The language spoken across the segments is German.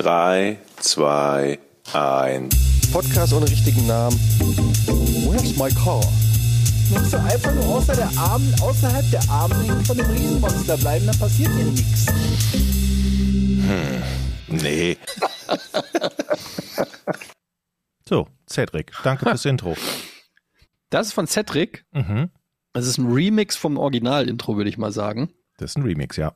3, 2, 1. Podcast ohne richtigen Namen. Where's my car? Musst du einfach nur außer der Arm, außerhalb der Armlänge von dem Riesenmonster bleiben, dann passiert dir nichts. Nee. So, Cedric, danke fürs Intro. Das ist von Cedric. Mhm. Das ist ein Remix vom Original-Intro, würde ich mal sagen. Das ist ein Remix, ja.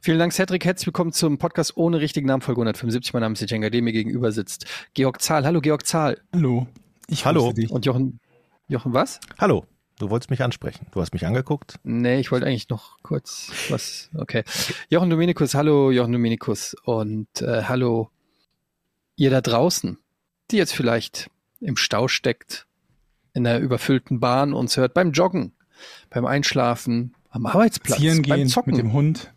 Vielen Dank, Cedric. Herzlich willkommen zum Podcast ohne richtigen Namen, Folge 175. Mein Name ist Jenga, dem mir gegenüber sitzt Georg Zahl. Hallo, Georg Zahl. Hallo. Ich Hallo. grüße dich. Und Jochen, Jochen was? Hallo, du wolltest mich ansprechen. Du hast mich angeguckt. Nee, ich wollte eigentlich noch kurz was. Okay. Jochen Dominikus, hallo, Jochen Dominikus. Und äh, hallo, ihr da draußen, die jetzt vielleicht im Stau steckt, in der überfüllten Bahn uns hört, beim Joggen, beim Einschlafen, am Arbeitsplatz, Spazieren beim Zocken. mit dem Hund.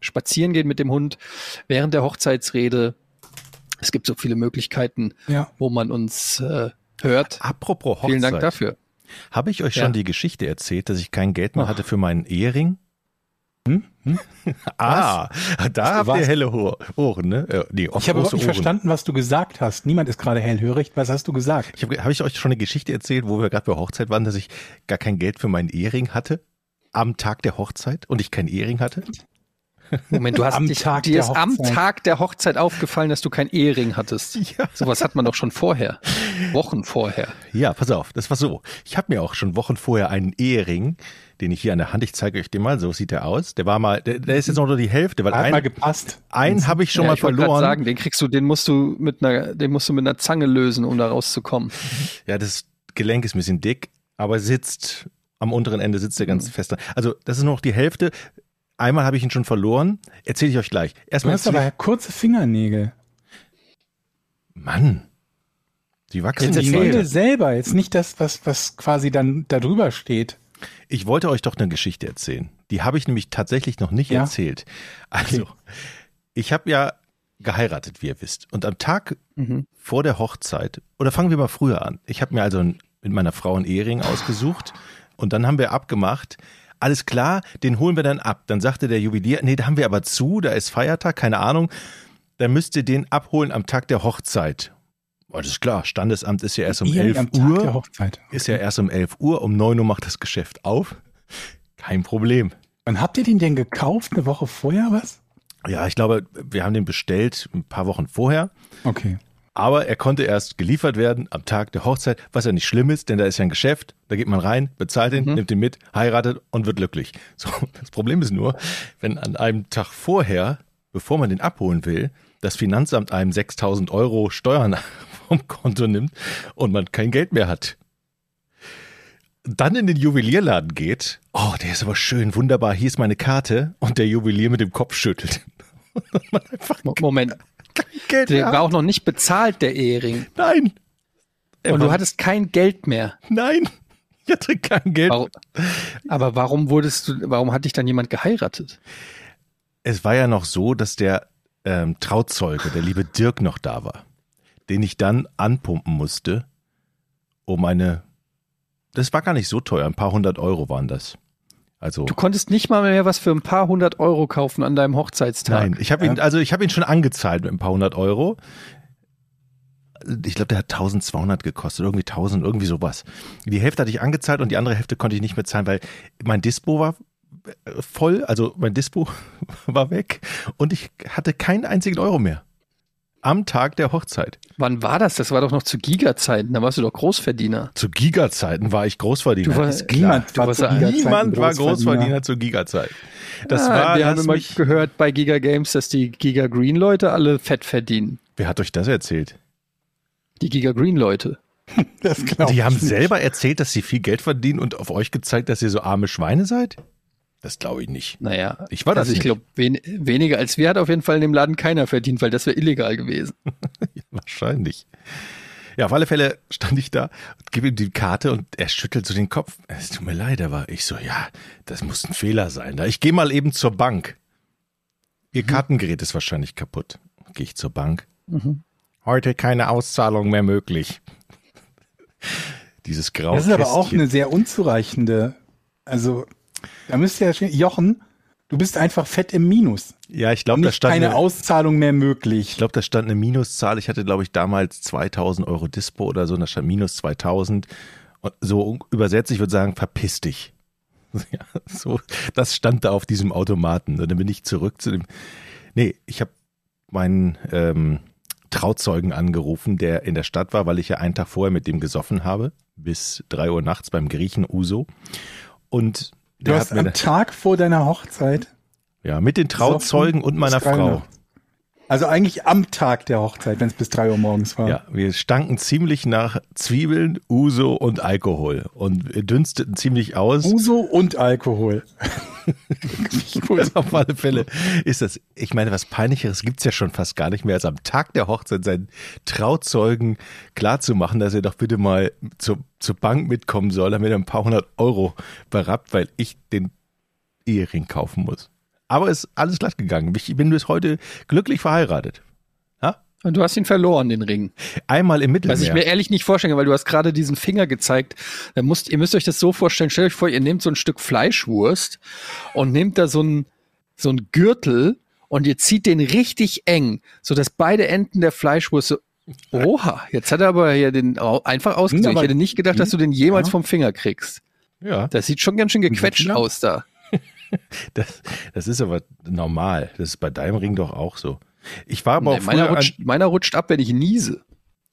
Spazieren gehen mit dem Hund während der Hochzeitsrede. Es gibt so viele Möglichkeiten, Ja. wo man uns äh, hört. Apropos Hochzeit. Vielen Dank dafür. Habe ich euch Ja. schon die Geschichte erzählt, dass ich kein Geld mehr Ach. hatte für meinen Ehering? Hm? Hm? Ah, da habt ihr was? helle Ho- Ohren, ne? Äh, nee, Ich habe überhaupt nicht verstanden, was du gesagt hast. Niemand ist gerade hellhörig. Was hast du gesagt? Ich habe hab ich euch schon eine Geschichte erzählt, wo wir gerade bei Hochzeit waren, dass ich gar kein Geld für meinen Ehering hatte? Am Tag der Hochzeit und ich kein Ehering hatte? Moment, du hast Am dich, Tag dir der ist am Hochzeit. Tag der Hochzeit aufgefallen, dass du kein Ehering hattest. Ja. Sowas hat man doch schon vorher. Wochen vorher. Ja, pass auf, das war so. Ich habe mir auch schon Wochen vorher einen Ehering, den ich hier an der Hand, ich zeige euch den mal, so sieht der aus. Der war mal, der, der ist jetzt noch nur die Hälfte, weil Hat mal gepasst. einen habe ich schon ja, mal ich verloren. sagen, den kriegst du, den musst du mit einer, den musst du mit einer Zange lösen, um da rauszukommen. Ja, das Gelenk ist ein bisschen dick, aber sitzt am unteren Ende sitzt der ganz Mhm. fest. Also das ist nur noch die Hälfte. Einmal habe ich ihn schon verloren. Erzähle ich euch gleich. Du Erstmal hast aber kurze Fingernägel. Mann, die wachsen Jetzt nicht erzähl. Nägel weiter. selber, jetzt nicht das, was, was quasi dann da drüber steht. Ich wollte euch doch eine Geschichte erzählen. Die habe ich nämlich tatsächlich noch nicht Ja? erzählt. Also, ich habe ja geheiratet, wie ihr wisst. Und am Tag Mhm. vor der Hochzeit, oder fangen wir mal früher an. Ich habe mir also mit meiner Frau einen Ehering ausgesucht und dann haben wir abgemacht, alles klar, den holen wir dann ab. Dann sagte der Juwelier, nee, da haben wir aber zu, da ist Feiertag, keine Ahnung. Dann müsst ihr den abholen am Tag der Hochzeit. Ist klar, Standesamt ist ja erst um Ehering 11 am Tag der Uhr. Hochzeit. Ist ja erst um 11 Uhr, um 9 Uhr macht das Geschäft auf. Kein Problem. Wann habt ihr den denn gekauft? Eine Woche vorher, was? Ja, ich glaube, wir haben den bestellt ein paar Wochen vorher. Okay. Aber er konnte erst geliefert werden am Tag der Hochzeit, was ja nicht schlimm ist, denn da ist ja ein Geschäft, da geht man rein, bezahlt ihn, nimmt ihn mit, heiratet und wird glücklich. So, das Problem ist nur, wenn an einem Tag vorher, bevor man den abholen will, das Finanzamt einem 6000 Euro Steuern vom Konto nimmt und man kein Geld mehr hat. Dann in den Juwelierladen geht, oh, der ist aber schön, wunderbar, hier ist meine Karte und der Juwelier mit dem Kopf schüttelt. Moment, Geld der war auch noch nicht bezahlt, der Ehering. Nein. Und war- du hattest kein Geld mehr. Nein, ich hatte kein Geld. Warum, aber warum wurdest du, warum hat dich dann jemand geheiratet? Es war ja noch so, dass der ähm, Trauzeuge, der liebe Dirk, noch da war, den ich dann anpumpen musste, um eine. Das war gar nicht so teuer, ein paar hundert Euro waren das. Also Du konntest nicht mal mehr was für ein paar hundert Euro kaufen an deinem Hochzeitstag. nein, ich habe ihn, also ich habe ihn schon angezahlt mit ein paar hundert Euro. Ich glaube, der hat 1200 gekostet, irgendwie 1000, irgendwie sowas. Die Hälfte hatte ich angezahlt und die andere Hälfte konnte ich nicht mehr zahlen, weil mein Dispo war äh, voll, also mein Dispo war weg und ich hatte keinen einzigen Euro mehr. Am Tag der Hochzeit. Wann war das? Das war doch noch zu Giga-Zeiten. Da warst du doch Großverdiener. Zu Giga-Zeiten war ich Großverdiener. Du war- ist klar. Niemand Du war warst zu ein- Giga-Zeiten Niemand war Großverdiener. Zu Giga-Zeit. Das Ah, war, wir haben immer gehört bei Giga Games, dass die Giga Green Leute alle fett verdienen. wer hat euch das erzählt? Die Giga Green Leute. Das Die haben nicht. selber erzählt, dass sie viel Geld verdienen und auf euch gezeigt, dass ihr so arme Schweine seid? Das glaube ich nicht. Naja, Ich war das also ich glaube, wen, weniger als wir hat auf jeden Fall in dem Laden keiner verdient, weil das wäre illegal gewesen. Wahrscheinlich. Ja, auf alle Fälle stand ich da und gebe ihm die Karte und er schüttelt so den Kopf. Es tut mir leid, aber ich so, ja, das muss ein Fehler sein. Da ich gehe mal eben zur Bank. Ihr Kartengerät ist wahrscheinlich kaputt. Gehe ich zur Bank. Heute keine Auszahlung mehr möglich. Dieses Grau. Das ist aber auch eine sehr unzureichende. Also, da müsste ja stehen, Jochen, Du bist einfach fett im Minus. Ja, ich glaube, da stand keine eine, Auszahlung mehr möglich. ich glaube, da stand eine Minuszahl. Ich hatte, glaube ich, damals 2000 Euro Dispo oder so, und da stand minus 2000. Und so übersetzt, ich würde sagen, verpiss dich. Ja, so, das stand da auf diesem Automaten. Und dann bin ich zurück zu dem. Nee, ich habe meinen ähm, Trauzeugen angerufen, der in der Stadt war, weil ich ja einen Tag vorher mit dem gesoffen habe, bis drei Uhr nachts beim Griechen Uso. Und Du hast am Tag vor deiner Hochzeit, ja mit den Trauzeugen und meiner Frau. Also eigentlich am Tag der Hochzeit, wenn es bis drei Uhr morgens war. Ja, wir stanken ziemlich nach Zwiebeln, Uso und Alkohol und wir dünsteten ziemlich aus. Uso und Alkohol. Also auf alle Fälle ist das, ich meine, was peinlicheres gibt's ja schon fast gar nicht mehr, als am Tag der Hochzeit seinen Trauzeugen klarzumachen, dass er doch bitte mal zur, zur Bank mitkommen soll, damit er ein paar hundert Euro berappt, weil ich den Ehering kaufen muss. Aber ist alles glatt gegangen. Ich bin bis heute glücklich verheiratet. Und du hast ihn verloren, den Ring. Einmal im Mittelmeer. Was ich mir ehrlich nicht vorstellen kann, weil du hast gerade diesen Finger gezeigt. Da musst, ihr müsst euch das so vorstellen, stellt euch vor, ihr nehmt so ein Stück Fleischwurst und nehmt da so ein, so ein Gürtel und ihr zieht den richtig eng, so dass beide Enden der Fleischwurst so, oha, jetzt hat er aber hier den einfach ausgezogen. aber- Ich hätte nicht gedacht, dass du den jemals Ja. vom Finger kriegst. ja. Das sieht schon ganz schön gequetscht Ja. aus da. Das, das ist aber normal. Das ist bei deinem Ring doch auch so. Ich war aber Nee, auch meiner, rutscht, meiner rutscht ab, wenn ich niese.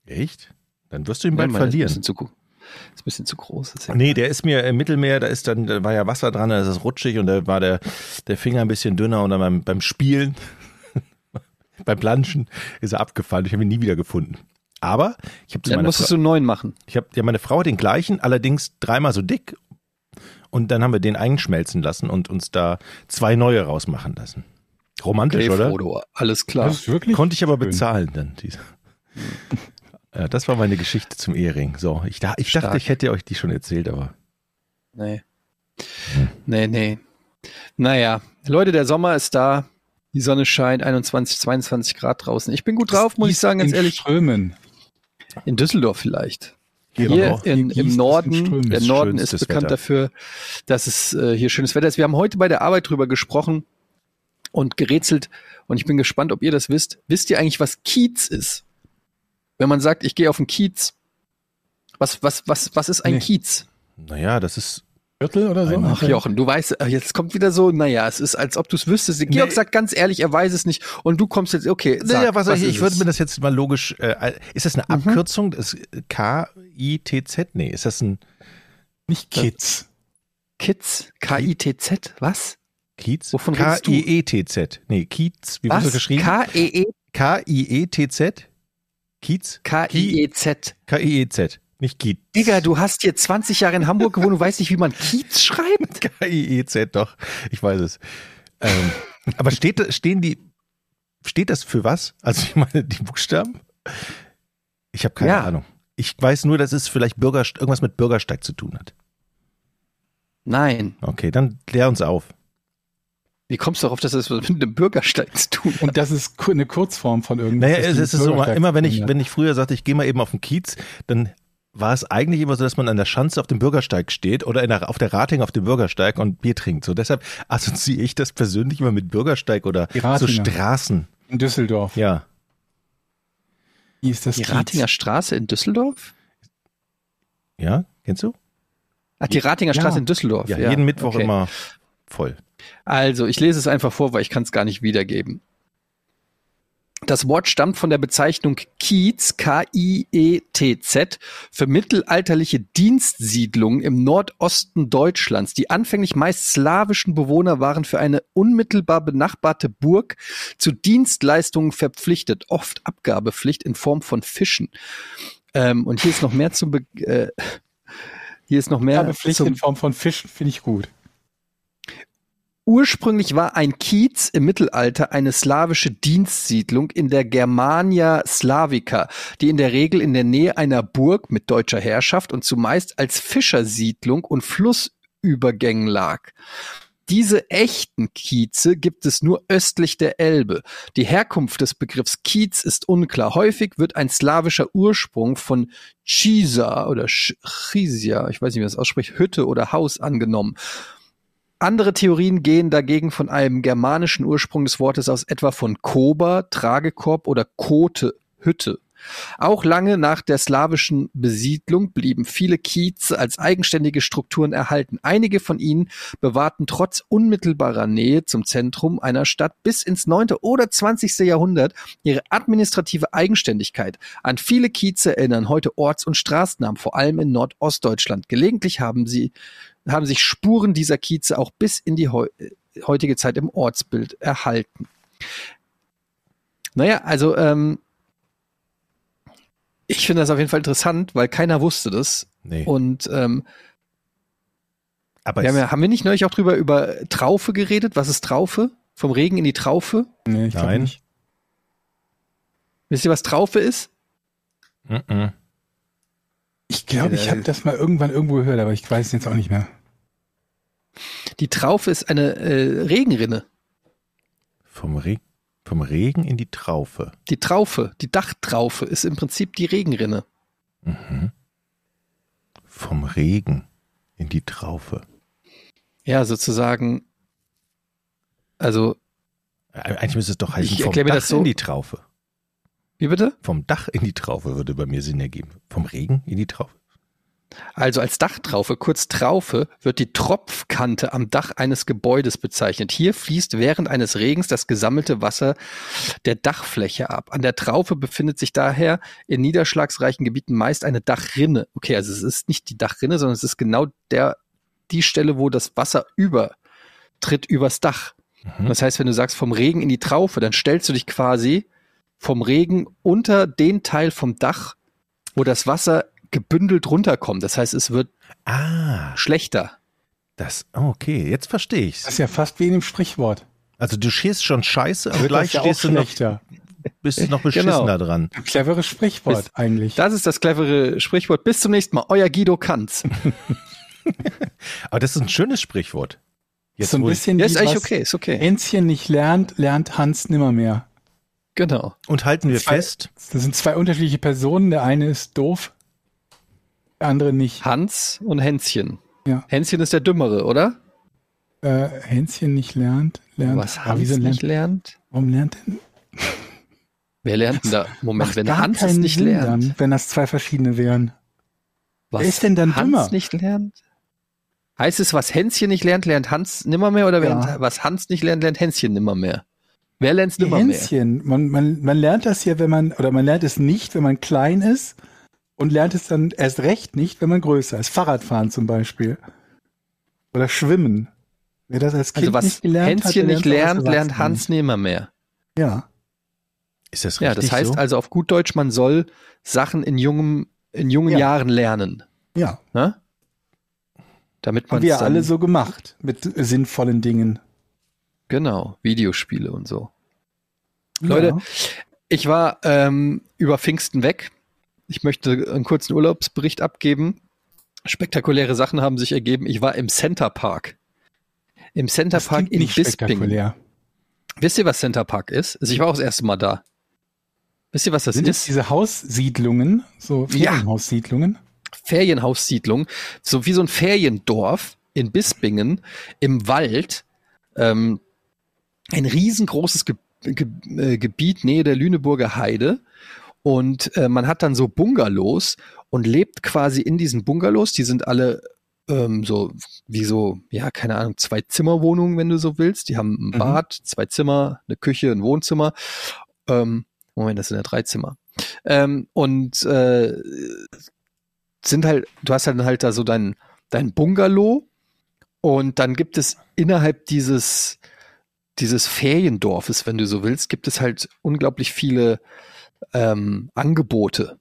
Echt? Dann wirst du ihn Nee, bald meiner Ist ein verlieren. zu, ist ein bisschen zu groß. Nee, der ist mir im Mittelmeer, da ist dann, da war ja Wasser dran, da ist es rutschig und da war der, der Finger ein bisschen dünner und dann beim, beim Spielen, beim Planschen ist er abgefallen. Ich habe ihn nie wieder gefunden. Aber ich habe zu Dann musstest Frau, du einen neuen machen. ich habe ja meine Frau hat den gleichen, allerdings dreimal so dick. Und dann haben wir den einschmelzen lassen und uns da zwei neue rausmachen lassen. Romantisch, Okay, oder? Frodo, alles klar. Das ist wirklich Konnte ich aber schön. bezahlen dann. Diese. Ja, das war meine Geschichte zum Ehering. So, ich, da, ich dachte, ich hätte euch die schon erzählt, aber Nee. Nee, nee. Naja, Leute, der Sommer ist da. Die Sonne scheint, 21, 22 Grad draußen. Ich bin gut drauf, muss ich sagen, ganz in ehrlich. Strömen. In Düsseldorf vielleicht. Hier Hier in, Hier im Norden, der Norden ist bekannt Wetter. dafür, dass es äh, hier schönes Wetter ist. Wir haben heute bei der Arbeit drüber gesprochen und gerätselt und ich bin gespannt, ob ihr das wisst. Wisst ihr eigentlich, was Kiez ist? Wenn man sagt, ich gehe auf den Kiez, was, was, was, was ist ein Nee. Kiez? naja, das ist Viertel oder so? Ach Jochen, du weißt, äh, jetzt kommt wieder so, naja, es ist, als ob du es wüsstest. Georg Nee. sagt ganz ehrlich, er weiß es nicht und du kommst jetzt, okay, sag, naja, was, was ich, ich würde mir das jetzt mal logisch, äh, ist das eine Abkürzung? Das K-I-T-Z? Nee, ist das ein Nicht Kids. Kiez, K-I-T-Z, was? Kiez? Wovon redest du? K-I-E-T-Z. Nee, Kiez, wie Was? geschrieben? K-E-E, K-I-E-T-Z? Kiez? K-I-E-Z. K-I-E-Z. Nicht Kiez. Digga, du hast hier 20 Jahre in Hamburg gewohnt und weißt nicht, wie man Kiez schreibt? K-I-E-Z, doch. Ich weiß es. Ähm, aber steht, stehen die, steht das für was? Also ich meine, die Buchstaben? Ich habe keine Ja. Ahnung. Ich weiß nur, dass es vielleicht Bürger, irgendwas mit Bürgersteig zu tun hat. Nein. Okay, dann klär uns auf. Wie kommst du darauf, dass das was mit einem Bürgersteig zu tun hat? Und das ist eine Kurzform von irgendwas. Naja, es ist so, immer wenn ich, wenn ich früher sagte, ich gehe mal eben auf den Kiez, dann war es eigentlich immer so, dass man an der Schanze auf dem Bürgersteig steht oder in der, auf der Rating auf dem Bürgersteig und Bier trinkt. So deshalb assoziiere ich das persönlich immer mit Bürgersteig oder so. Straßen. In Düsseldorf. Ja. Wie ist das Die Kiez? Ratinger Straße in Düsseldorf? Ja, kennst du? Ach, die Ratinger Ja. Straße in Düsseldorf. Ja, jeden Mittwoch okay. immer voll. Also, ich lese es einfach vor, weil ich kann es gar nicht wiedergeben. Das Wort stammt von der Bezeichnung Kiez, K-I-E-T-Z, für mittelalterliche Dienstsiedlungen im Nordosten Deutschlands. Die anfänglich meist slawischen Bewohner waren für eine unmittelbar benachbarte Burg zu Dienstleistungen verpflichtet, oft Abgabepflicht in Form von Fischen. Ähm, und hier ist noch mehr Be äh, hier ist noch mehr Ja, Pflicht zum in Form von Fischen finde ich gut. Ursprünglich war ein Kiez im Mittelalter eine slawische Dienstsiedlung in der Germania Slavica, die in der Regel in der Nähe einer Burg mit deutscher Herrschaft und zumeist als Fischersiedlung und Flussübergängen lag. Diese echten Kieze gibt es nur östlich der Elbe. Die Herkunft des Begriffs Kiez ist unklar. Häufig wird ein slawischer Ursprung von Chisa oder Chisia, ich weiß nicht, wie man das ausspricht, Hütte oder Haus angenommen. Andere Theorien gehen dagegen von einem germanischen Ursprung des Wortes aus, etwa von Koba, Tragekorb oder Kote, Hütte. Auch lange nach der slawischen Besiedlung blieben viele Kieze als eigenständige Strukturen erhalten. Einige von ihnen bewahrten trotz unmittelbarer Nähe zum Zentrum einer Stadt bis ins 9. oder 20. Jahrhundert ihre administrative Eigenständigkeit. An viele Kieze erinnern heute Orts- und Straßennamen, vor allem in Nordostdeutschland. Gelegentlich haben sie haben sich Spuren dieser Kieze auch bis in die heu heutige Zeit im Ortsbild erhalten. Naja, also ähm, ich finde das auf jeden Fall interessant, weil keiner wusste das. Nee. Und ähm, aber wir haben, ja, haben wir nicht neulich auch drüber über Traufe geredet? Was ist Traufe? Vom Regen in die Traufe? Nee, ich Nein. nicht. Wisst ihr, was Traufe ist? Mhm. Ich glaube, ich habe das mal irgendwann irgendwo gehört, aber ich weiß es jetzt auch nicht mehr. Die Traufe ist eine äh, Regenrinne. Vom, Re vom Regen in die Traufe. Die Traufe, die Dachtraufe ist im Prinzip die Regenrinne. Mhm. Vom Regen in die Traufe. Ja, sozusagen. Also, Eigentlich müsste es doch heißen, Ich vom Dach so. in die Traufe. wie bitte? Vom Dach in die Traufe würde bei mir Sinn ergeben. Vom Regen in die Traufe. Also als Dachtraufe, kurz Traufe, wird die Tropfkante am Dach eines Gebäudes bezeichnet. Hier fließt während eines Regens das gesammelte Wasser der Dachfläche ab. An der Traufe befindet sich daher in niederschlagsreichen Gebieten meist eine Dachrinne. Okay, also es ist nicht die Dachrinne, sondern es ist genau der, die Stelle, wo das Wasser übertritt übers Dach. Mhm. Das heißt, wenn du sagst vom Regen in die Traufe, dann stellst du dich quasi vom Regen unter den Teil vom Dach, wo das Wasser gebündelt runterkommt. Das heißt, es wird Ah, schlechter. das, okay, jetzt verstehe ich's. Das ist ja fast wie in dem Sprichwort. Also du schießt schon scheiße, aber gleich ja stehst du noch, bist du noch beschissener dran. Ein cleveres Sprichwort Bis- eigentlich. Das ist das clevere Sprichwort. Bis zum nächsten Mal. Euer Guido Kanz. Aber das ist ein schönes Sprichwort. ist so ein ich- bisschen Ja, ist eigentlich okay, ist okay. Hänschen nicht lernt, lernt Hans nimmermehr. Genau. und halten wir Zwei- fest, Das sind zwei unterschiedliche Personen. Der eine ist doof, andere nicht. Hans und Hänschen. Ja. Hänschen ist der Dümmere, oder? Äh, Hänschen nicht lernt, lernt. Was Hans wieso nicht lernt? lernt? Warum lernt denn? Wer lernt denn da? Moment, Macht wenn Hans es nicht Sinn lernt. Dann, wenn das zwei verschiedene wären. Was Wer ist denn dann Hans dümmer? nicht lernt? Heißt es, was Hänschen nicht lernt, lernt Hans nimmermehr oder Ja. was Hans nicht lernt, lernt Hänschen nimmermehr? Wer lernt's Die nimmermehr? Hänschen, man, man, man lernt das ja, wenn man, oder man lernt es nicht, wenn man klein ist und lernt es dann erst recht nicht, wenn man größer ist. Fahrradfahren zum Beispiel. Oder Schwimmen. Wer das als Kind Also was nicht gelernt hat, Hänschen der nicht lernt, lernt Hans nimmermehr. nicht. Ja. ist das Ja, richtig das heißt so? also auf gut Deutsch, man soll Sachen in jungem, in jungen Ja. Jahren lernen. Ja. Ne? Damit man Haben wir dann, alle so gemacht mit sinnvollen Dingen. genau, Videospiele und so. Leute, Ja. Ich war ähm, über Pfingsten weg. Ich möchte einen kurzen Urlaubsbericht abgeben. Spektakuläre Sachen haben sich ergeben. Ich war im Center Park. Im Center das Park in nicht Bisping. spektakulär. Wisst ihr, was Center Park ist? Also ich war auch das erste Mal da. Wisst ihr, was das Sind ist? diese Haussiedlungen, so Ja. Ferienhaussiedlungen? Ferienhaussiedlung, so wie so ein Feriendorf in Bispingen im Wald. Ähm, ein riesengroßes Ge Ge äh, Gebiet nähe der Lüneburger Heide. Und äh, man hat dann so Bungalows und lebt quasi in diesen Bungalows. Die sind alle ähm, so wie so, ja, keine Ahnung, zwei Zimmerwohnungen, wenn du so willst. Die haben ein Mhm. Bad, zwei Zimmer, eine Küche, ein Wohnzimmer. Ähm, Moment, das sind ja drei Zimmer. Ähm, und äh, sind halt, du hast dann halt da so dein, dein Bungalow und dann gibt es innerhalb dieses, dieses Feriendorfes, wenn du so willst, gibt es halt unglaublich viele ähm, Angebote.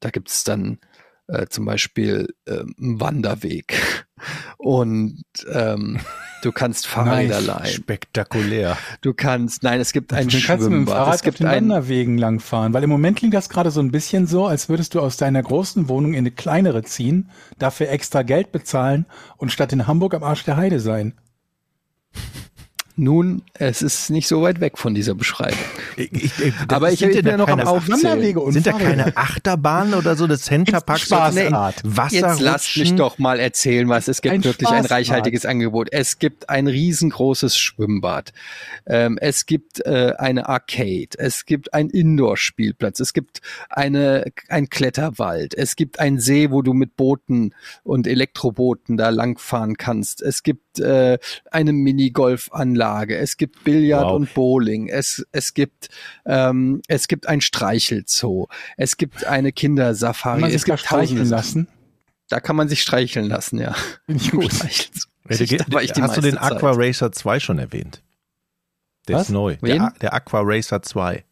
Da gibt es dann äh, zum Beispiel ähm, einen Wanderweg und ähm, du kannst Fahrräder Nice. leihen. Spektakulär. Du kannst, nein, es gibt ein Dann kannst du mit dem Fahrrad es gibt auf den ein, Wanderwegen langfahren, weil im Moment klingt das gerade so ein bisschen so, als würdest du aus deiner großen Wohnung in eine kleinere ziehen, dafür extra Geld bezahlen und statt in Hamburg am Arsch der Heide sein. Nun, es ist nicht so weit weg von dieser Beschreibung. Ich, ich, Aber ich bin denn ja noch am Aufzählen. Und Sind da keine Achterbahnen oder so? Das Centerpark Spaßrad. Jetzt lasst mich doch mal erzählen, was es gibt. Ein wirklich ein Spaßbad. reichhaltiges Angebot. Es gibt ein riesengroßes Schwimmbad. Ähm, es gibt äh, eine Arcade. Es gibt einen Indoor-Spielplatz. Es gibt eine, ein Kletterwald. Es gibt einen See, wo du mit Booten und Elektrobooten da langfahren kannst. Es gibt äh, eine Minigolfanlage. Es gibt Billard Wow. und Bowling. Es, es gibt ähm, es gibt ein Streichelzoo. Es gibt eine Kindersafari. Kann man es gibt streicheln lassen? Da kann man sich streicheln lassen, ja. Finde ich gut. Ja, hast du den Aqua. Racer 2 schon erwähnt? Der Was? ist neu. Wen? Der, der Aqua Racer 2.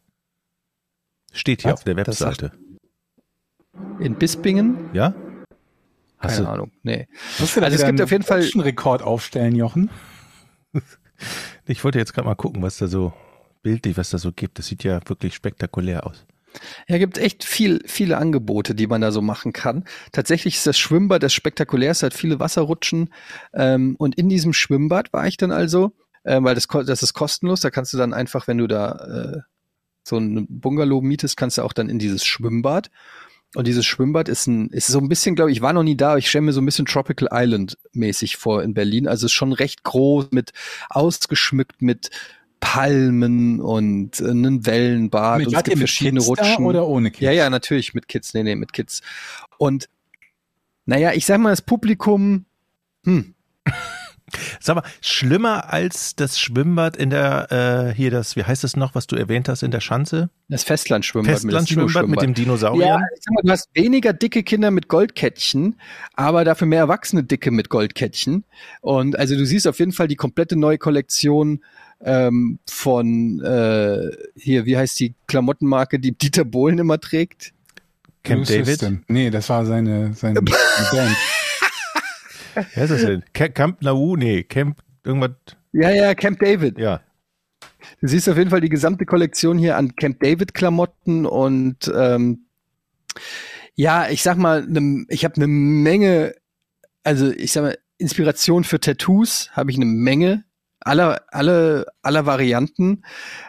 Steht hier Was? auf der Webseite. In Bispingen? Ja? Hast Keine du, Ahnung. Nee. Also es gibt einen auf jeden Fall- deutschen Rekord aufstellen, Jochen. ich wollte jetzt gerade mal gucken, was da so bildlich, was da so gibt. Das sieht ja wirklich spektakulär aus. Ja, gibt echt viel, viele Angebote, die man da so machen kann. Tatsächlich ist das Schwimmbad das spektakulärste, hat viele Wasserrutschen. Ähm, und in diesem Schwimmbad war ich dann also, ähm, weil das, das ist kostenlos, da kannst du dann einfach, wenn du da äh, so ein Bungalow mietest, kannst du auch dann in dieses Schwimmbad. Und dieses Schwimmbad ist ein, ist so ein bisschen, glaube ich, ich war noch nie da, aber ich stelle mir so ein bisschen Tropical Island mäßig vor in Berlin. Also ist schon recht groß, mit ausgeschmückt mit Palmen und äh, einem Wellenbad. und es gibt mit verschiedene Kids Rutschen. oder ohne Kids? Ja, ja, natürlich mit Kids. Nee, nee, mit Kids. Und naja, ich sag mal, das Publikum, hm, Sag mal, schlimmer als das Schwimmbad in der, äh, hier das, wie heißt das noch, was du erwähnt hast, in der Schanze? das Festlandschwimmbad, Festlandschwimmbad mit dem Ja, Dinosaurier? ich sag mal, du hast weniger dicke Kinder mit Goldkettchen, aber dafür mehr erwachsene Dicke mit Goldkettchen. Und also du siehst auf jeden Fall die komplette neue Kollektion ähm, von äh, hier, wie heißt die Klamottenmarke, die Dieter Bohlen immer trägt? Camp David? System. Nee, das war seine, seine Band. Wer ist das denn? Ca- Camp Nau? Nee, Camp irgendwas, Ja, ja, Camp David. ja. Du siehst auf jeden Fall die gesamte Kollektion hier an Camp David Klamotten und ähm, ja, ich sag mal, ne, ich habe eine Menge, also ich sag mal, Inspiration für Tattoos habe ich eine Menge, aller, alle, aller Varianten,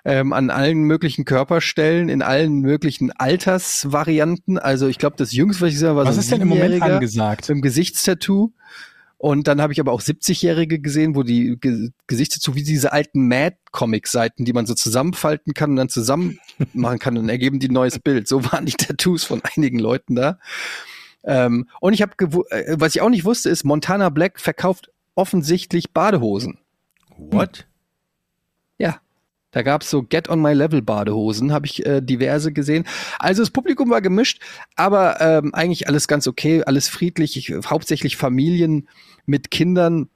ähm, an allen möglichen Körperstellen, in allen möglichen Altersvarianten. Also ich glaube, das Jüngste, was ich sah, war Was so ein ist denn im Moment angesagt? mit einem Gesichtstattoo. Und dann habe ich aber auch 70-Jährige gesehen, wo die Ge Gesichtstattoo wie diese alten Mad-Comic-Seiten, die man so zusammenfalten kann und dann zusammen machen kann und dann ergeben die ein neues Bild. So waren die Tattoos von einigen Leuten da. Ähm, und ich habe, äh, was ich auch nicht wusste, ist, Montana Black verkauft offensichtlich Badehosen. What? Ja. Da gab's so Get on My Level Badehosen, habe ich äh, diverse gesehen. Also das Publikum war gemischt, aber ähm, eigentlich alles ganz okay, alles friedlich, ich, hauptsächlich Familien mit Kindern,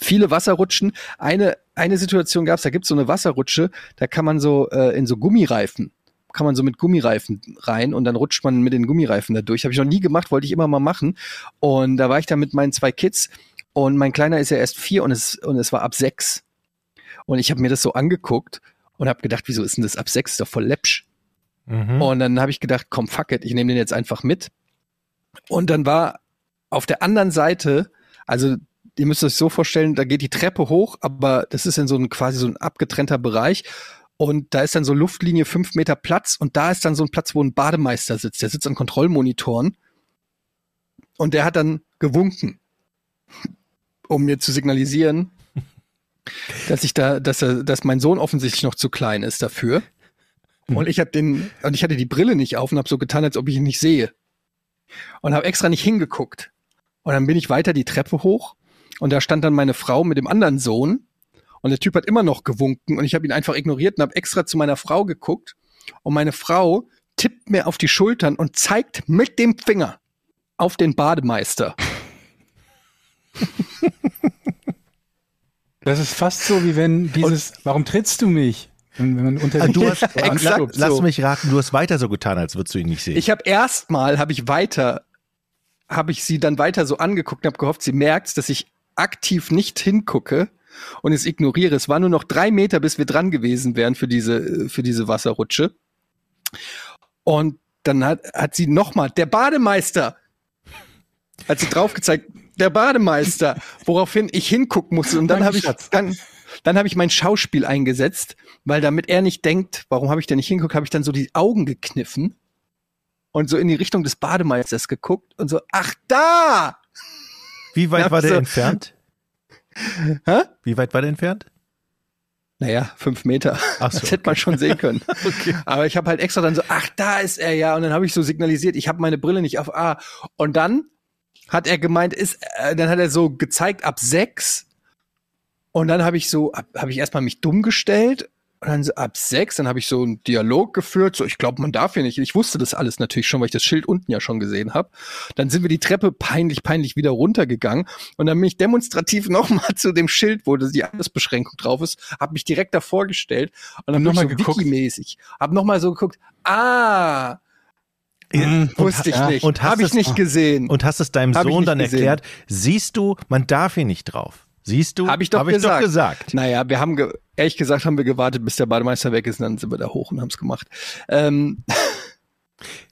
viele Wasserrutschen. Eine, eine Situation gab's, da gibt's so eine Wasserrutsche, da kann man so äh, in so Gummireifen, kann man so mit Gummireifen rein und dann rutscht man mit den Gummireifen da durch. Habe ich noch nie gemacht, wollte ich immer mal machen. Und da war ich da mit meinen zwei Kids und mein Kleiner ist ja erst vier und es, und es war ab sechs. Und ich habe mir das so angeguckt und habe gedacht, wieso ist denn das ab sechs? Ist doch voll läppsch. Mhm. Und dann habe ich gedacht, komm, fuck it, ich nehme den jetzt einfach mit. Und dann war auf der anderen Seite, also ihr müsst euch so vorstellen, da geht die Treppe hoch, aber das ist in so ein quasi so ein abgetrennter Bereich. Und da ist dann so Luftlinie fünf Meter Platz und da ist dann so ein Platz, wo ein Bademeister sitzt. Der sitzt an Kontrollmonitoren und der hat dann gewunken, um mir zu signalisieren, dass ich da, dass er, dass mein Sohn offensichtlich noch zu klein ist dafür. Und ich habe den, und ich hatte die Brille nicht auf und habe so getan, als ob ich ihn nicht sehe. Und habe extra nicht hingeguckt. Und dann bin ich weiter die Treppe hoch und da stand dann meine Frau mit dem anderen Sohn und der Typ hat immer noch gewunken und ich habe ihn einfach ignoriert und habe extra zu meiner Frau geguckt und meine Frau tippt mir auf die Schultern und zeigt mit dem Finger auf den Bademeister. Das ist fast so, wie wenn dieses, warum trittst du mich? Wenn, wenn man unter Ah, du hast, so Exakt anschubst. lass so. mich raten, du hast weiter so getan, als würdest du ihn nicht sehen. Ich habe erstmal, habe ich weiter, habe ich sie dann weiter so angeguckt und habe gehofft, sie merkt, dass ich aktiv nicht hingucke und es ignoriere. Es war nur noch drei Meter, bis wir dran gewesen wären für diese, für diese Wasserrutsche. Und dann hat, hat sie nochmal, der Bademeister, hat sie drauf gezeigt, der Bademeister, woraufhin ich hingucken musste. Und dann habe ich, dann, dann habe ich mein Schauspiel eingesetzt, weil damit er nicht denkt, warum habe ich denn nicht hingeguckt, habe ich dann so die Augen gekniffen und so in die Richtung des Bademeisters geguckt und so, ach da! Wie weit war der so- entfernt? Hä? Wie weit war der entfernt? Naja, fünf Meter. Ach so, das hätte man schon sehen können. Aber ich habe halt extra dann so, ach, da ist er ja. Und dann habe ich so signalisiert, ich habe meine Brille nicht auf A. Und dann hat er gemeint, ist, äh, dann hat er so gezeigt ab sechs. Und dann habe ich so, habe hab ich erstmal mich dumm gestellt. Und dann so ab sechs, dann habe ich so einen Dialog geführt. So, ich glaube, man darf hier nicht. Ich wusste das alles natürlich schon, weil ich das Schild unten ja schon gesehen habe. Dann sind wir die Treppe peinlich, peinlich wieder runtergegangen. Und dann bin ich demonstrativ nochmal zu dem Schild, wo die Altersbeschränkung drauf ist, habe mich direkt davor gestellt und dann Und noch noch mal mal so geguckt. Wiki-mäßig. Hab noch mal so geguckt, ah, wusste ich ja, nicht, und hast habe ich es- nicht gesehen. Und hast es deinem Hab Sohn dann gesehen. erklärt, siehst du, man darf hier nicht drauf. Siehst du? Hab ich doch Hab ich gesagt. doch gesagt. Naja, wir haben, ge ehrlich gesagt, haben wir gewartet, bis der Bademeister weg ist, und dann sind wir da hoch und haben es gemacht. Ähm,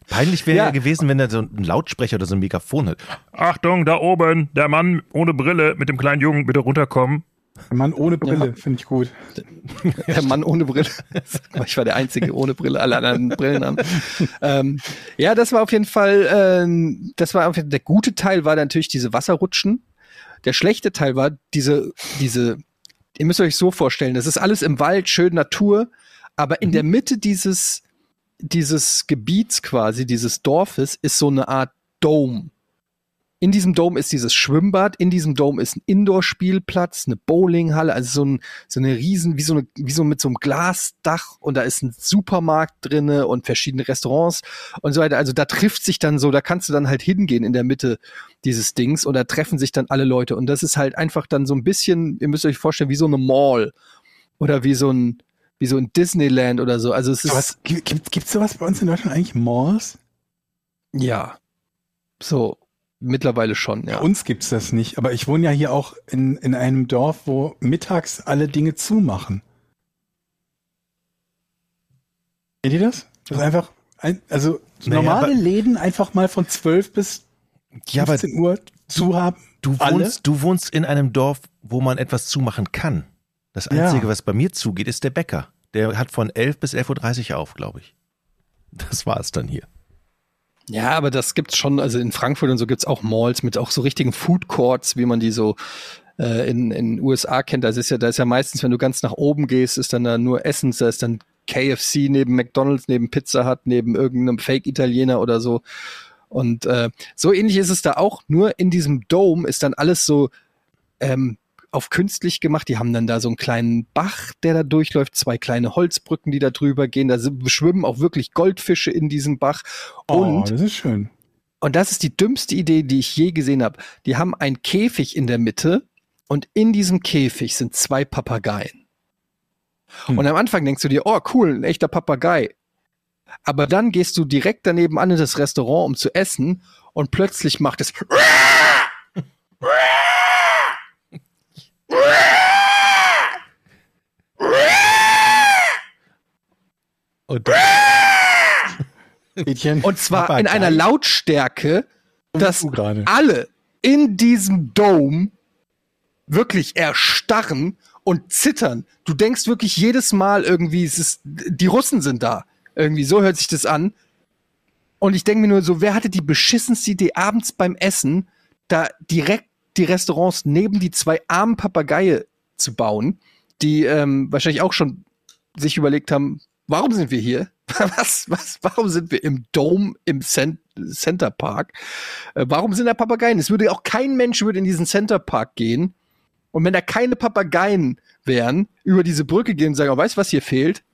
Peinlich wäre Ja. ja. gewesen, wenn er so einen Lautsprecher oder so ein Megafon hat. Achtung, da oben, der Mann ohne Brille mit dem kleinen Jungen, bitte runterkommen. Ein Mann ohne Brille, finde ich gut. der Mann ohne Brille. Ich war der Einzige ohne Brille, alle anderen Brillen an. ähm, ja, das war auf jeden Fall, ähm, das war auf jeden Fall, der gute Teil war natürlich diese Wasserrutschen. Der schlechte Teil war diese, diese, ihr müsst euch so vorstellen, das ist alles im Wald, schön Natur, aber in der Mitte dieses, dieses Gebiets quasi, dieses Dorfes, ist so eine Art Dome. In diesem Dome ist dieses Schwimmbad, in diesem Dome ist ein Indoor-Spielplatz, eine Bowlinghalle, also so, ein, so eine riesen, wie so, eine, wie so mit so einem Glasdach und da ist ein Supermarkt drinne und verschiedene Restaurants und so weiter. Also da trifft sich dann so, da kannst du dann halt hingehen in der Mitte dieses Dings und da treffen sich dann alle Leute und das ist halt einfach dann so ein bisschen, ihr müsst euch vorstellen, wie so eine Mall oder wie so ein, wie so ein Disneyland oder so. Also es ist, es, gibt, gibt sowas bei uns in Deutschland eigentlich Malls? ja, so, mittlerweile schon, ja. Bei uns gibt's das nicht, aber ich wohne ja hier auch in, in einem Dorf, wo mittags alle Dinge zumachen. Kennt ihr das? Das ist einfach, ein, also Naja, normale Läden einfach mal von 12 bis Ja, aber 15 Uhr zu haben. du Alle? wohnst, du wohnst in einem Dorf, wo man etwas zumachen kann. Das Ja. Einzige, was bei mir zugeht, ist der Bäcker. Der hat von 11 bis 11.30 Uhr auf, glaube ich. Das war es dann hier. Ja, aber das gibt's schon, also in Frankfurt und so gibt's auch Malls mit auch so richtigen Food Courts, wie man die so äh, in in USA kennt. Das ist ja, da ist ja meistens, wenn du ganz nach oben gehst, ist dann da nur Essens, da ist dann KFC neben McDonald's, neben Pizza Hut, neben irgendeinem Fake-Italiener oder so. Und äh, so ähnlich ist es da auch. Nur in diesem Dome ist dann alles so ähm, auf künstlich gemacht. Die haben dann da so einen kleinen Bach, der da durchläuft, zwei kleine Holzbrücken, die da drüber gehen. Da schwimmen auch wirklich Goldfische in diesem Bach. Oh, Und das ist schön. und das ist die dümmste Idee, die ich je gesehen habe. Die haben einen Käfig in der Mitte und in diesem Käfig sind zwei Papageien. Hm. Und am Anfang denkst du dir, oh cool, ein echter Papagei. Aber dann gehst du direkt daneben an in das Restaurant, um zu essen und plötzlich macht es Und Mädchen. und zwar in Papagei? einer Lautstärke, dass alle in diesem Dome wirklich erstarren und zittern. Du denkst wirklich jedes Mal irgendwie, es ist, die Russen sind da. Irgendwie so hört sich das an. Und ich denke mir nur so, wer hatte die beschissenste Idee, abends beim Essen da direkt die Restaurants neben die zwei armen Papageie zu bauen, die ähm, wahrscheinlich auch schon sich überlegt haben, warum sind wir hier? Was, was, warum sind wir im Dome im Cent Center Park? Äh, warum sind da Papageien? Es würde auch kein Mensch würde in diesen Center Park gehen. Und wenn da keine Papageien wären, über diese Brücke gehen und sagen, oh, weißt du, was hier fehlt?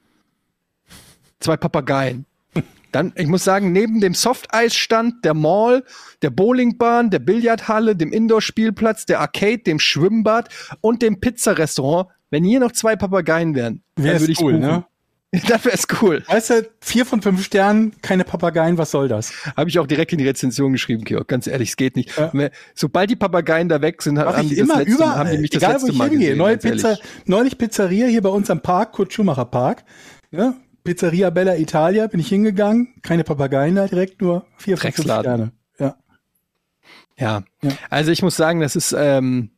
Zwei Papageien. Dann, ich muss sagen, neben dem Softeisstand, der Mall, der Bowlingbahn, der Billardhalle, dem Indoor-Spielplatz, der Arcade, dem Schwimmbad und dem Pizzarestaurant, wenn hier noch zwei Papageien wären, Wäre es cool, ne? Wäre es cool. Weißt du, vier von fünf Sternen, keine Papageien, was soll das? Habe ich auch direkt in die Rezension geschrieben, Georg. Ganz ehrlich, es geht nicht. Ja. Sobald die Papageien da weg sind, Mach haben ich die, immer letzte, überall, haben die mich das egal letzte wo ich Mal hingehe. Neue ehrlich. Pizza, neulich Pizzeria hier bei uns am Park, Kurt Schumacher Park. Ja, Pizzeria Bella Italia, bin ich hingegangen. Keine Papageien da direkt, nur vier von fünf. Sterne. Ja. Ja. Ja. also ich muss sagen, das ist, ähm,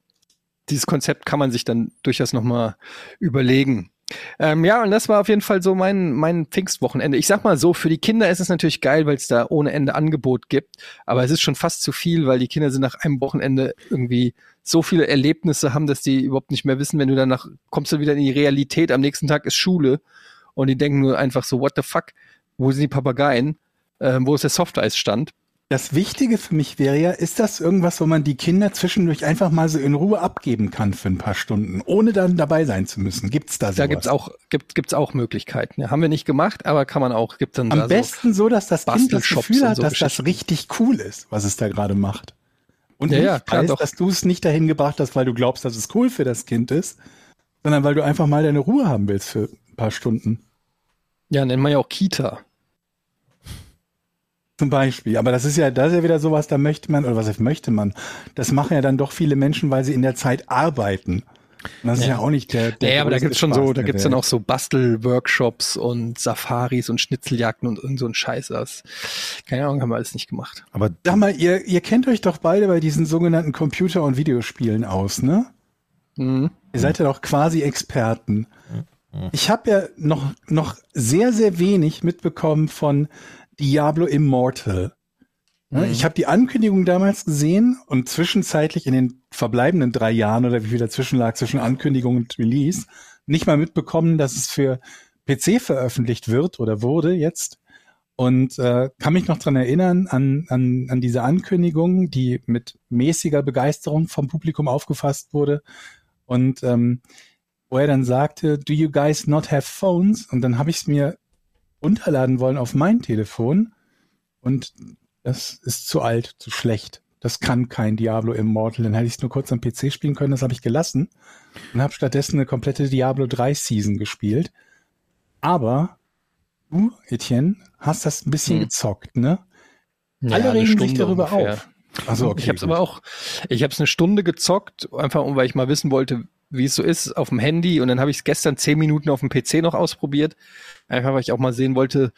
dieses Konzept kann man sich dann durchaus nochmal überlegen. Ähm, ja, und das war auf jeden Fall so mein, mein Pfingstwochenende. Ich sag mal so, für die Kinder ist es natürlich geil, weil es da ohne Ende Angebot gibt. Aber es ist schon fast zu viel, weil die Kinder sind nach einem Wochenende irgendwie so viele Erlebnisse haben, dass die überhaupt nicht mehr wissen, wenn du danach kommst du wieder in die Realität. Am nächsten Tag ist Schule und die denken nur einfach so, what the fuck? Wo sind die Papageien? Ähm, wo ist der Softeisstand? Das Wichtige für mich wäre ja, ist das irgendwas, wo man die Kinder zwischendurch einfach mal so in Ruhe abgeben kann für ein paar Stunden, ohne dann dabei sein zu müssen? Gibt's da sowas? Da gibt's auch, gibt, gibt's auch Möglichkeiten. Ja, haben wir nicht gemacht, aber kann man auch, gibt dann Am da besten so, dass das Kind das Gefühl hat, so dass das richtig cool ist, was es da gerade macht. Und Ja, nicht ja, klar, weiß, dass du es nicht dahin gebracht hast, weil du glaubst, dass es cool für das Kind ist, sondern weil du einfach mal deine Ruhe haben willst für ein paar Stunden. ja, nennt man ja auch Kita. Zum Beispiel. Aber das ist ja, das ist ja wieder sowas, da möchte man, oder was heißt möchte man? Das machen ja dann doch viele Menschen, weil sie in der Zeit arbeiten. Und das ist ja auch nicht der, der Ja, aber da größte gibt's schon Spaß so, da der gibt's dann auch so Bastelworkshops und Safaris und Schnitzeljagden und irgend so ein Scheiß. Das, keine Ahnung, haben wir alles nicht gemacht. Aber Sag mal, ihr, ihr kennt euch doch beide bei diesen sogenannten Computer- und Videospielen aus, ne? Mhm. Ihr seid ja doch quasi Experten. Ich habe ja noch, noch sehr, sehr wenig mitbekommen von Diablo Immortal. Ne, Ich habe die Ankündigung damals gesehen und zwischenzeitlich in den verbleibenden drei Jahren oder wie viel dazwischen lag zwischen Ankündigung und Release nicht mal mitbekommen, dass es für PC veröffentlicht wird oder wurde jetzt. Und äh, kann mich noch dran erinnern an, an, an diese Ankündigung, die mit mäßiger Begeisterung vom Publikum aufgefasst wurde. Und ähm, wo er dann sagte, do you guys not have phones? Und dann habe ich es mir runterladen wollen auf mein Telefon. Und das ist zu alt, zu schlecht. Das kann kein Diablo Immortal. Dann hätte ich es nur kurz am PC spielen können, das habe ich gelassen. Und habe stattdessen eine komplette Diablo 3 Season gespielt. Aber du, Etienne, hast das ein bisschen Hm. gezockt, ne? Ja, Alle regen sich darüber ungefähr. auf. Also okay. ich habe es aber auch, ich habe es eine Stunde gezockt, einfach um, weil ich mal wissen wollte, wie es so ist auf dem Handy. Und dann habe ich es gestern zehn Minuten auf dem PC noch ausprobiert, einfach weil ich auch mal sehen wollte,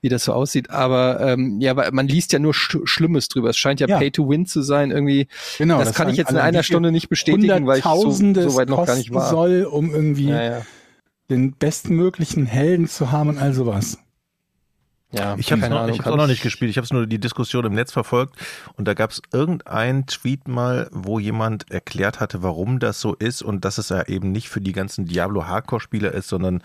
wie das so aussieht. Aber ähm, ja, weil man liest ja nur Sch Schlimmes drüber. Es scheint ja, Ja. Pay to Win zu sein irgendwie. Genau, das, kann ich jetzt in einer Stunde nicht bestätigen, weil ich so, so weit noch gar nicht war. soll, um irgendwie Ja, ja. den bestmöglichen Helden zu haben und all sowas. Ja Ich habe hab's kann auch noch ich- nicht gespielt. Ich habe nur die Diskussion im Netz verfolgt und da gab es irgendeinen Tweet mal, wo jemand erklärt hatte, warum das so ist und dass es ja eben nicht für die ganzen Diablo Hardcore-Spieler ist, sondern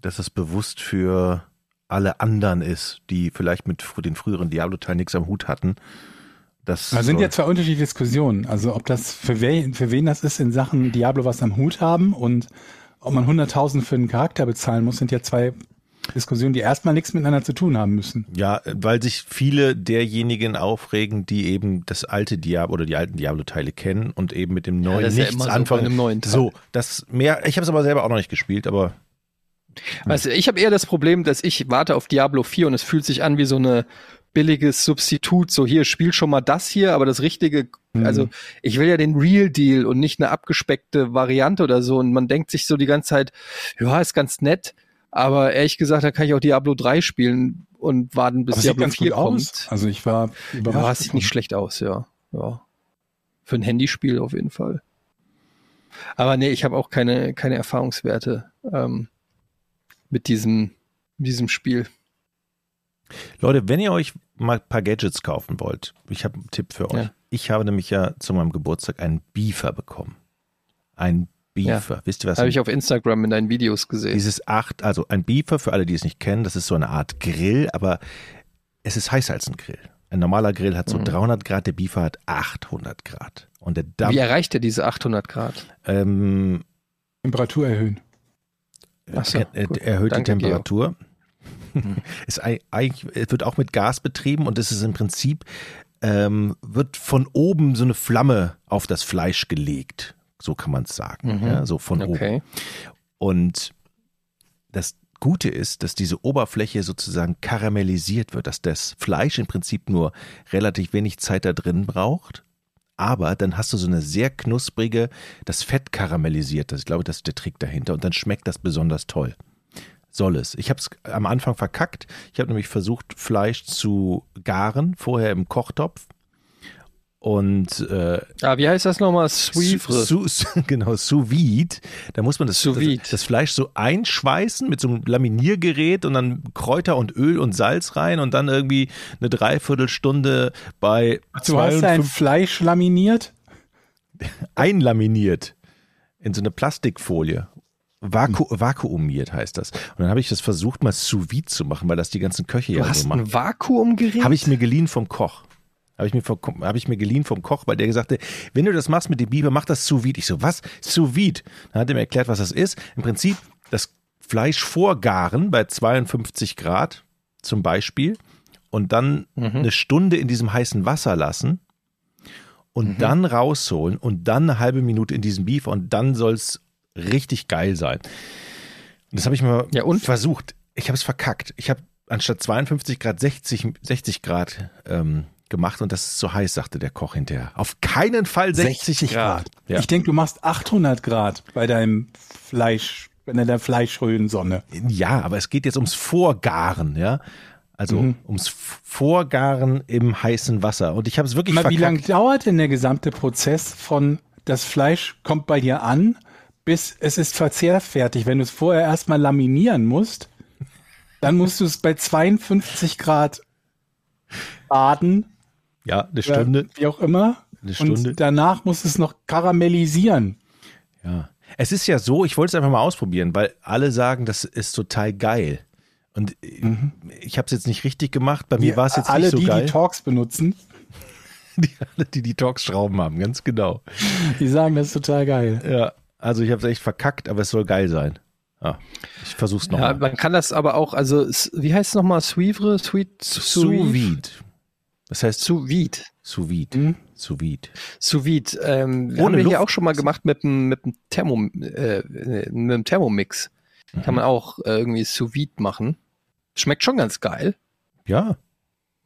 dass es bewusst für alle anderen ist, die vielleicht mit den früheren Diablo-Teilen nichts am Hut hatten. Das Da sind ja zwei unterschiedliche Diskussionen. Also ob das für wen, für wen das ist in Sachen Diablo was am Hut haben und ob man 100.000 für einen Charakter bezahlen muss, sind ja zwei Diskussionen, die erstmal nichts miteinander zu tun haben müssen. Ja, weil sich viele derjenigen aufregen, die eben das alte Diablo oder die alten Diablo-Teile kennen und eben mit dem neuen das ist ja nichts immer so bei anfangen. einem neuen Teil. So, das mehr. Ich habe es aber selber auch noch nicht gespielt, aber Weißt du, ich habe eher das Problem, dass ich warte auf Diablo 4 und es fühlt sich an wie so eine billiges Substitut. So hier, spiel schon mal das hier, aber das Richtige, Mhm. also ich will ja den Real Deal und nicht eine abgespeckte Variante oder so. Und man denkt sich so die ganze Zeit, ja, ist ganz nett, aber ehrlich gesagt, da kann ich auch Diablo 3 spielen und warten, bis es Diablo ganz 4 gut kommt. aus. Also ich war Ja, überrascht. sieht nicht schlecht aus, ja. ja. Für ein Handyspiel auf jeden Fall. Aber nee, ich habe auch keine, keine Erfahrungswerte ähm, mit diesem, mit diesem Spiel. Leute, wenn ihr euch mal ein paar Gadgets kaufen wollt, ich habe einen Tipp für euch. Ja. Ich habe nämlich ja zu meinem Geburtstag einen Beefer bekommen. Ein Beefer. Wisst ihr was? Habe ich auf Instagram in deinen Videos gesehen. Dieses acht, also ein Beefer, für alle, die es nicht kennen, das ist so eine Art Grill, aber es ist heißer als ein Grill. Ein normaler Grill hat so Mhm. 300 Grad, der Beefer hat 800 Grad. Und der Dampf, Wie erreicht er diese 800 Grad? ähm, Temperatur erhöhen. Ach so, er, gut. erhöht die Danke. Temperatur. ist ei- eigentlich, es wird auch mit Gas betrieben und es ist im Prinzip, ähm, wird von oben so eine Flamme auf das Fleisch gelegt. So kann man es sagen. Mhm. Ja, so von oben. Okay. Und das Gute ist, dass diese Oberfläche sozusagen karamellisiert wird, dass das Fleisch im Prinzip nur relativ wenig Zeit da drin braucht. Aber dann hast du so eine sehr knusprige, das Fett karamellisiert. Das, ich glaube, das ist der Trick dahinter. Und dann schmeckt das besonders toll. Soll es. Ich habe es am Anfang verkackt. Ich habe nämlich versucht, Fleisch zu garen, vorher im Kochtopf. Und äh, Ah, wie heißt das nochmal? Suivre. Su, su, genau, sous vide. Da muss man das, Sous das, das Fleisch so einschweißen mit so einem Laminiergerät und dann Kräuter und Öl und Salz rein und dann irgendwie eine Dreiviertelstunde bei Du hast dein 52 Fleisch laminiert? einlaminiert in so eine Plastikfolie. Vaku vakuumiert heißt das. Und dann habe ich das versucht, mal sous vide zu machen, weil das die ganzen Köche Du ja hast so machen. ein Vakuumgerät? Habe ich mir geliehen vom Koch. Habe ich, mir vom- habe ich mir geliehen vom Koch, weil der gesagt hat, wenn du das machst mit dem Biber, mach das sous vide. Ich so, was? Sous vide? Dann hat er mir erklärt, was das ist. Im Prinzip das Fleisch vorgaren bei 52 Grad zum Beispiel und dann eine Stunde in diesem heißen Wasser lassen und dann rausholen und dann eine halbe Minute in diesem Beef und dann soll es richtig geil sein. Und das habe ich mal Ja, und? versucht. Ich habe es verkackt. Ich habe anstatt 52 Grad 60, 60 Grad ähm, gemacht und das ist zu heiß, sagte der Koch hinterher. Auf keinen Fall 60, Grad. Ja. Ich denke, du machst 800 Grad bei deinem Fleisch, bei deiner Fleischröhrensonne. ja, aber es geht jetzt ums Vorgaren, ja. Also ums Vorgaren im heißen Wasser. Und ich habe es wirklich Mal, wie lange dauert denn der gesamte Prozess von das Fleisch kommt bei dir an, bis es ist verzehrfertig? Wenn du es vorher erstmal laminieren musst, dann musst du es bei 52 Grad baden, Ja, eine Stunde. wie auch immer. Eine Stunde. Und danach musst du es noch karamellisieren. Ja. Es ist ja so, ich wollte es einfach mal ausprobieren, weil alle sagen, das ist total geil. Und äh, ich habe es jetzt nicht richtig gemacht. Bei mir war es jetzt Alle, nicht so die geil. die Talks benutzen, die, alle, die die Talks-Schrauben haben, ganz genau. die sagen, das ist total geil. Ja, also ich habe es echt verkackt, aber es soll geil sein. Ja, ich versuch's Ja, nochmal. man kann das aber auch, also wie heißt es nochmal? Suivre? Sweet? Sous. Das heißt Sous vide. sous vide. Mhm. Sous vide. Sous vide. Ähm, Ohne haben wir Luft. hier auch schon mal gemacht mit dem mit dem Thermo, äh, mit dem Thermomix. Kann man auch äh, irgendwie Sous vide machen. Schmeckt schon ganz geil. Ja.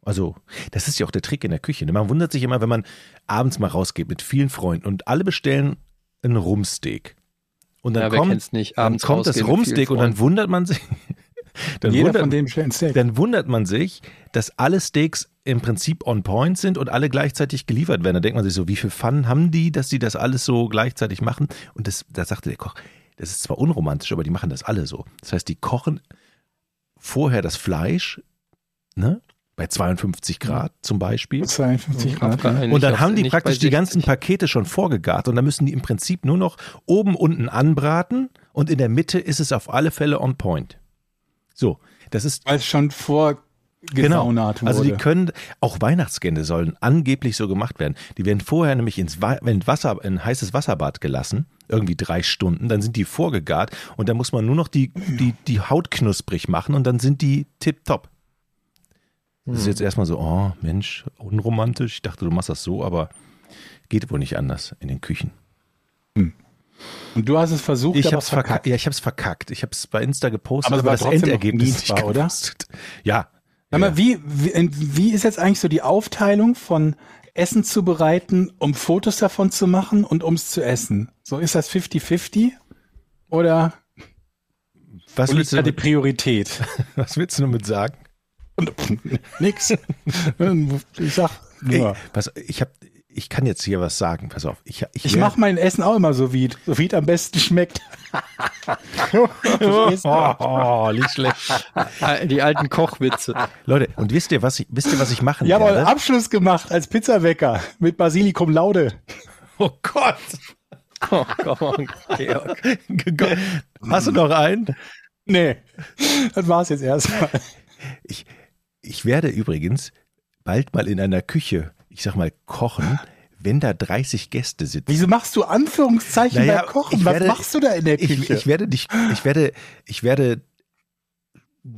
Also, das ist ja auch der Trick in der Küche. ne? Man wundert sich immer, wenn man abends mal rausgeht mit vielen Freunden und alle bestellen ein Rumsteak. Und dann ja, kommt, nicht? dann kommt das Rumsteak und dann wundert man sich. Dann Jeder wundert, von denen bestellt ein Steak. dann wundert man sich, dass alle Steaks im Prinzip on point sind und alle gleichzeitig geliefert werden. Da denkt man sich so, wie viel Fun haben die, dass die das alles so gleichzeitig machen? Und das, da sagte der Koch, das ist zwar unromantisch, aber die machen das alle so. Das heißt, die kochen vorher das Fleisch, ne? Bei 52 Grad zum Beispiel. 52 Grad. Und dann haben die praktisch die 60. ganzen Pakete schon vorgegart und dann müssen die im Prinzip nur noch oben, unten anbraten und in der Mitte ist es auf alle Fälle on point. So, das ist Weil es schon vor Genau. Also die können, auch Weihnachtsgänse sollen angeblich so gemacht werden. Die werden vorher nämlich ins Wa- in Wasser, in heißes Wasserbad gelassen, irgendwie drei Stunden, dann sind die vorgegart und dann muss man nur noch die, die, die Haut knusprig machen und dann sind die tipptopp. Das ist jetzt erstmal so, oh Mensch, unromantisch. Ich dachte, du machst das so, aber geht wohl nicht anders in den Küchen. Und du hast es versucht, Ich aber hab's verkackt. Ja, ich hab's verkackt. Ich hab's bei Insta gepostet, Aber es aber, war das Endergebnis genießbar, oder? Ja. Sag mal, wie, wie, wie ist jetzt eigentlich so die Aufteilung von Essen zubereiten, um Fotos davon zu machen und ums zu essen? So ist das 50-50? Oder Was willst, du da die Priorität? was willst du damit sagen? Und, nix. Ich sag Ey, nur. pass, ich hab, ich kann jetzt hier was sagen. Pass auf. Ich, ich, Ich mache mein Essen auch immer so wie so wie es am besten schmeckt. Du? Oh, nicht schlecht. Die alten Kochwitze. Leute, und wisst ihr, was ich, wisst ihr, was ich machen Jawohl, werde? Abschluss gemacht als Pizzawecker mit Basilikum Laude. Oh Gott. Oh, come on, Georg. Hast du noch einen? Nee, das war's jetzt erstmal. Ich, ich werde übrigens bald mal in einer Küche, ich sag mal, kochen, wenn da 30 Gäste sitzen. Wieso machst du Anführungszeichen Naja, beim Kochen? ich Was werde- machst du da in der Ich, Küche? ich werde dich, ich werde, ich werde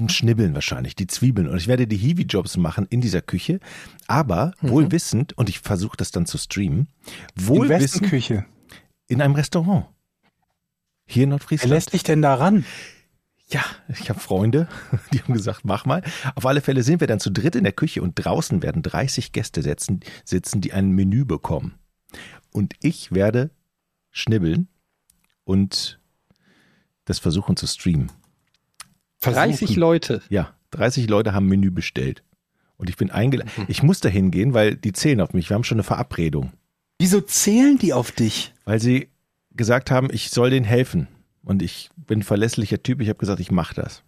schnibbeln wahrscheinlich, die Zwiebeln und ich werde die Hiwi-Jobs machen in dieser Küche, aber wohl wissend, und ich versuche das dann zu streamen, in wohl wissend in einem Restaurant. Hier in Wer Nordfriesland. lässt dich denn da ran? Ja, ich habe Freunde, die haben gesagt, mach mal. Auf alle Fälle sind wir dann zu dritt in der Küche und draußen werden 30 Gäste sitzen, sitzen die ein Menü bekommen. Und ich werde schnibbeln und das versuchen zu streamen. 30 Leute. Ja, 30 Leute haben Menü bestellt. Und ich bin eingeladen. Ich muss da hingehen, weil die zählen auf mich. Wir haben schon eine Verabredung. Wieso zählen die auf dich? Weil sie gesagt haben, ich soll denen helfen. Und ich bin ein verlässlicher Typ. Ich habe gesagt, ich mache das.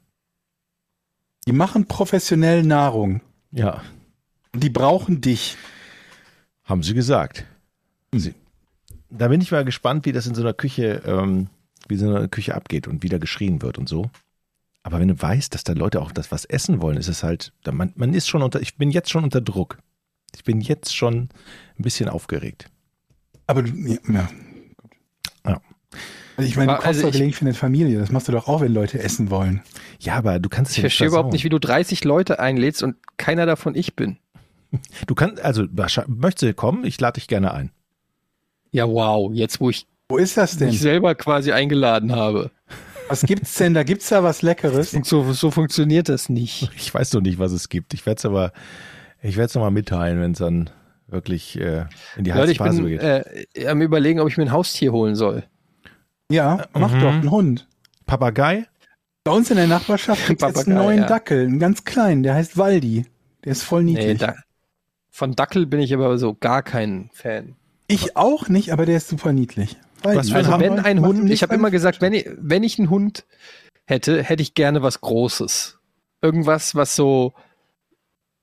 Die machen professionell Nahrung. Ja, Und die brauchen dich. haben sie gesagt. Sie, da bin ich mal gespannt, wie das in so einer Küche, ähm, wie so eine Küche abgeht und wie da geschrien wird und so. Aber wenn du weißt, dass da Leute auch das was essen wollen, ist es halt, man, man ist schon unter, ich bin jetzt schon unter Druck. Ich bin jetzt schon ein bisschen aufgeregt. Aber du, ja, ja. Ja. Also ich meine, du kochst also doch ich- gelegentlich für eine Familie. Das machst du doch auch, wenn Leute essen wollen. Ja, aber du kannst es Ich ja verstehe überhaupt nicht, wie du 30 Leute einlädst und keiner davon ich bin. Du kannst, also wahrscheinlich- möchtest du kommen? Ich lade dich gerne ein. Ja, wow, jetzt wo ich Wo ist das denn? mich selber quasi eingeladen habe. Was gibt's denn? Da gibt's da was Leckeres. Und so, so funktioniert das nicht. Ich weiß noch nicht, was es gibt. Ich werde es aber, ich werde es nochmal mitteilen, wenn es dann wirklich äh, in die Leute, heiße ich Phase bin geht. äh, am überlegen, ob ich mir ein Haustier holen soll. Ja, mach Mhm. doch, einen Hund. Papagei? Bei uns in der Nachbarschaft gibt's jetzt einen neuen ja. Dackel, einen ganz kleinen, der heißt Waldi. Der ist voll Nee, niedlich. da, von Dackel bin ich aber so gar kein Fan. ich auch nicht, aber der ist super niedlich. Waldi. Was für Also wenn ein Hund, ich habe immer gesagt, wenn ich, wenn ich einen Hund hätte, hätte ich gerne was Großes. Irgendwas, was so,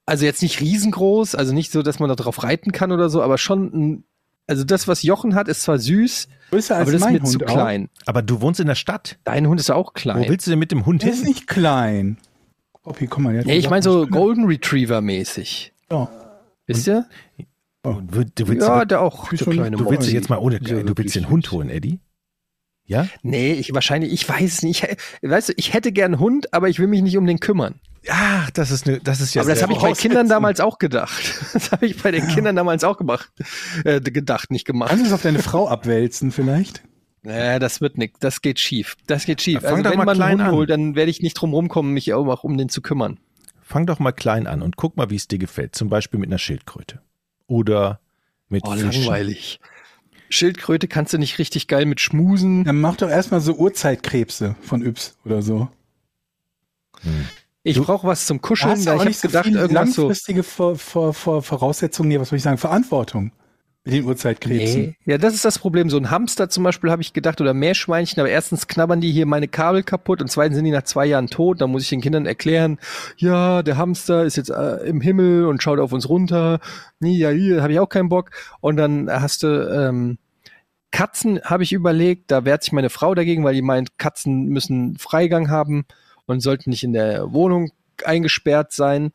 also jetzt nicht riesengroß, also nicht so, dass man da drauf reiten kann oder so, aber schon, ein, also das, was Jochen hat, ist zwar süß, größer als aber das ist mein mir Hund zu auch. klein. Aber du wohnst in der Stadt. Dein Hund ist ja auch Wo klein. willst du denn mit dem Hund Der ist hin? nicht klein. Poppy, guck mal. Nee, ich meine so Golden Retriever mäßig. Ja. Wisst ihr? Du, du willst, Ja, der auch. Schon- kleine du willst dich jetzt mal ohne, Ja, du willst den. Hund holen, Eddie? Ja? Nee, ich wahrscheinlich, ich weiß es nicht. Ich, weißt du, ich hätte gern einen Hund, aber ich will mich nicht um den kümmern. Ach, das ist eine, das ist ja aber das habe ich bei Kindern damals auch gedacht. Das habe ich bei den Kindern damals auch gemacht. Äh, gedacht, nicht gemacht. Kannst du es auf deine Frau abwälzen vielleicht? Nee, das wird nicht. Das geht schief. Das geht schief. Fang Also doch wenn mal man klein einen Hund an. holt, dann werde ich nicht drum rumkommen, mich auch um den zu kümmern. Fang doch mal klein an und guck mal, wie es dir gefällt. Zum Beispiel mit einer Schildkröte. Oder mit Oh, Fischen. langweilig. Schildkröte kannst du nicht richtig geil mit schmusen. Dann mach doch erstmal so Urzeitkrebse von Yps oder so. Ich brauche was zum Kuscheln. ich habe so gedacht, irgendwas so. langfristige Vor Vor Vor Voraussetzungen, nee, was soll ich sagen, Verantwortung mit den Urzeitkrebsen. Nee. Ja, das ist das Problem. So ein Hamster zum Beispiel habe ich gedacht oder Meerschweinchen, aber erstens knabbern die hier meine Kabel kaputt und zweitens sind die nach zwei Jahren tot. Da muss ich den Kindern erklären, ja, der Hamster ist jetzt äh, im Himmel und schaut auf uns runter. Nee, ja, hier habe ich auch keinen Bock. Und dann hast du ähm, Katzen, habe ich überlegt, da wehrt sich meine Frau dagegen, weil die meint, Katzen müssen Freigang haben und sollten nicht in der Wohnung eingesperrt sein.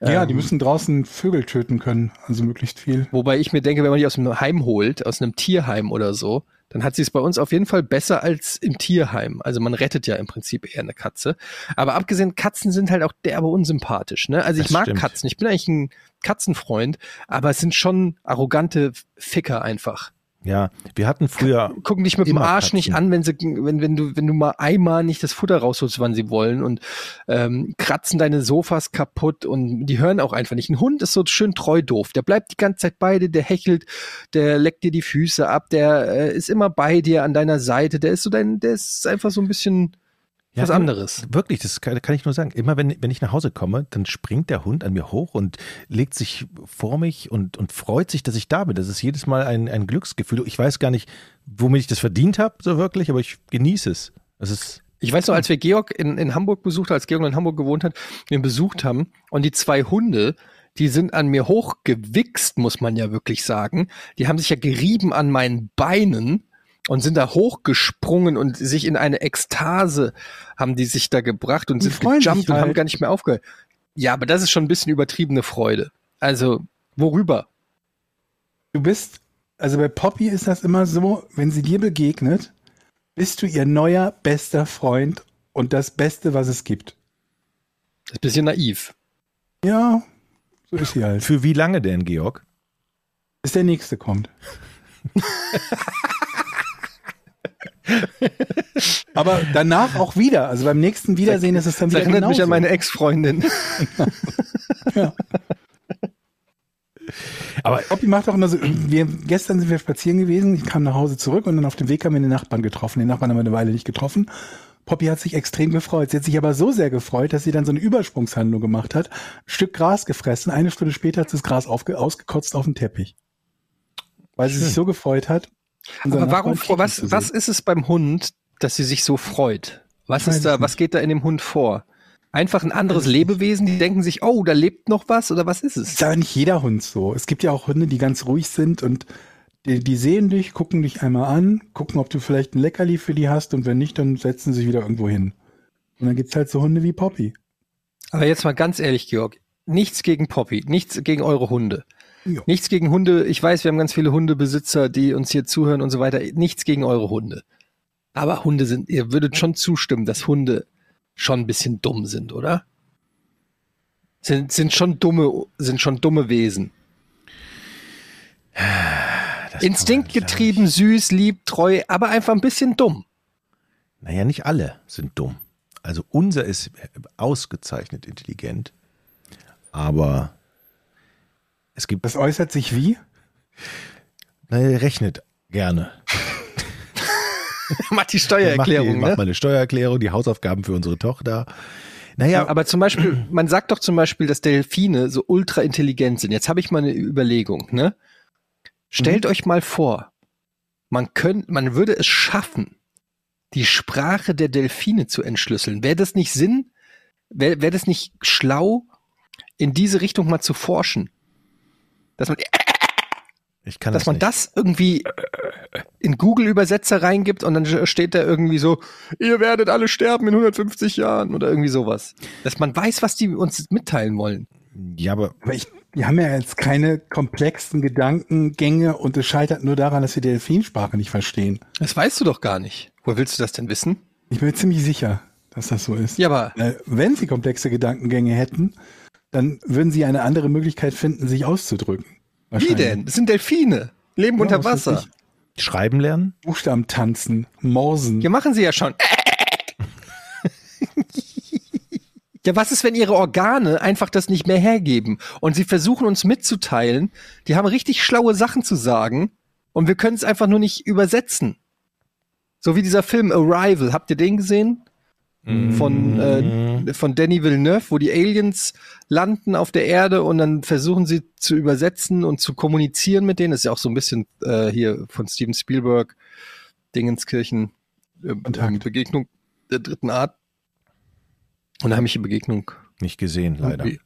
Ja, die Ähm, müssen draußen Vögel töten können, also möglichst viel. Wobei ich mir denke, wenn man die aus einem Heim holt, aus einem Tierheim oder so, dann hat sie es bei uns auf jeden Fall besser als im Tierheim. Also man rettet ja im Prinzip eher eine Katze. Aber abgesehen, Katzen sind halt auch derbe unsympathisch. Ne? Also ich Das mag stimmt. Katzen. Ich bin eigentlich ein Katzenfreund, aber es sind schon arrogante Ficker einfach. Ja, wir hatten früher, Gucken dich mit dem Arsch Katzen. nicht an, wenn sie, wenn, wenn du, wenn du mal einmal nicht das Futter rausholst, wann sie wollen und ähm, kratzen deine Sofas kaputt und die hören auch einfach nicht. Ein Hund ist so schön treu doof. Der bleibt die ganze Zeit bei dir, der hechelt, der leckt dir die Füße ab, der äh, ist immer bei dir an deiner Seite, der ist so dein, der ist einfach so ein bisschen Ja, was anderes. Wirklich, das kann, kann ich nur sagen. Immer wenn, wenn ich nach Hause komme, dann springt der Hund an mir hoch und legt sich vor mich und, und freut sich, dass ich da bin. Das ist jedes Mal ein, ein Glücksgefühl. Ich weiß gar nicht, womit ich das verdient habe, so wirklich, aber ich genieße es. Es ist, Ich weiß noch, als wir Georg in, in Hamburg besucht, als Georg in Hamburg gewohnt hat, wir ihn besucht haben und die zwei Hunde, die sind an mir hochgewichst, muss man ja wirklich sagen. Die haben sich ja gerieben an meinen Beinen und sind da hochgesprungen und sich in eine Ekstase haben die sich da gebracht und Die sind freuen sich gejumpt und haben halt. gar nicht mehr aufgehört. Ja, aber das ist schon ein bisschen übertriebene Freude. Also, worüber? Du bist, also bei Poppy ist das immer so, wenn sie dir begegnet, bist du ihr neuer bester Freund und das Beste, was es gibt. Das ist ein bisschen naiv. Ja, so ist sie halt. für wie lange denn, Georg? Bis der nächste kommt. Aber danach auch wieder. Also beim nächsten Wiedersehen ist es dann Das wieder erinnert mich genauso. an meine Ex-Freundin. Aber Poppy macht auch immer so, wir, gestern sind wir spazieren gewesen, ich kam nach Hause zurück und dann auf dem Weg haben wir den Nachbarn getroffen. Den Nachbarn haben wir eine Weile nicht getroffen. Poppy hat sich extrem gefreut. Sie hat sich aber so sehr gefreut, dass sie dann so eine Übersprungshandlung gemacht hat, ein Stück Gras gefressen, eine Stunde später hat sie das Gras aufge ausgekotzt auf den Teppich. Weil sie sich so gefreut hat. Aber warum, was, was ist es beim Hund, dass sie sich so freut? Was ist da, was geht da in dem Hund vor? Einfach ein anderes Lebewesen, die denken sich, oh, da lebt noch was oder was ist es? Ist aber nicht jeder Hund so. Es gibt ja auch Hunde, die ganz ruhig sind und die, die sehen dich, gucken dich einmal an, gucken, ob du vielleicht ein Leckerli für die hast und wenn nicht, dann setzen sie sich wieder irgendwo hin. Und dann gibt's halt so Hunde wie Poppy. Aber jetzt mal ganz ehrlich, Georg, nichts gegen Poppy, nichts gegen eure Hunde. Ja. Nichts gegen Hunde. Ich weiß, wir haben ganz viele Hundebesitzer, die uns hier zuhören und so weiter. Nichts gegen eure Hunde. Aber Hunde sind, ihr würdet schon zustimmen, dass Hunde schon ein bisschen dumm sind, oder? Sind, sind schon dumme, sind schon dumme Wesen. Das Instinktgetrieben, süß, lieb, treu, aber einfach ein bisschen dumm. Naja, nicht alle sind dumm. Also unser ist ausgezeichnet intelligent, aber es gibt, Das äußert sich wie? naja, er rechnet gerne. Macht die Er Steuererklärung, macht, die, ne? macht mal eine Steuererklärung, die Hausaufgaben für unsere Tochter. Naja, Aber zum Beispiel, man sagt doch zum Beispiel, dass Delfine so ultra intelligent sind. Jetzt habe ich mal eine Überlegung, ne? Stellt euch mal vor, man könnt, man würde es schaffen, die Sprache der Delfine zu entschlüsseln. Wäre das nicht Sinn? Wäre wär das nicht schlau, in diese Richtung mal zu forschen? Dass man, ich kann dass das man nicht. das irgendwie in Google-Übersetzer reingibt und dann steht da irgendwie so, ihr werdet alle sterben in 150 Jahren oder irgendwie sowas. Dass man weiß, was die uns mitteilen wollen. Ja, aber Aber ich, die haben ja jetzt keine komplexen Gedankengänge und es scheitert nur daran, dass sie die Delfinsprache nicht verstehen. Das weißt du doch gar nicht. Woher willst du das denn wissen? Ich bin mir ziemlich sicher, dass das so ist. Ja, aber Äh, Wenn sie komplexe Gedankengänge hätten, dann würden sie eine andere Möglichkeit finden, sich auszudrücken. wie denn? Das sind Delfine. Leben Ja, unter Wasser. schreiben lernen? Buchstaben tanzen, morsen. Ja, machen sie ja schon. Ja, was ist, wenn ihre Organe einfach das nicht mehr hergeben und sie versuchen uns mitzuteilen, die haben richtig schlaue Sachen zu sagen und wir können es einfach nur nicht übersetzen. So wie dieser Film Arrival, habt ihr den gesehen? Von, äh, von Danny Villeneuve, wo die Aliens landen auf der Erde und dann versuchen sie zu übersetzen und zu kommunizieren mit denen. Das ist ja auch so ein bisschen äh, hier von Steven Spielberg, Dingenskirchen, äh. Begegnung der dritten Art. Unheimliche Begegnung. Nicht gesehen, leider. Irgendwie.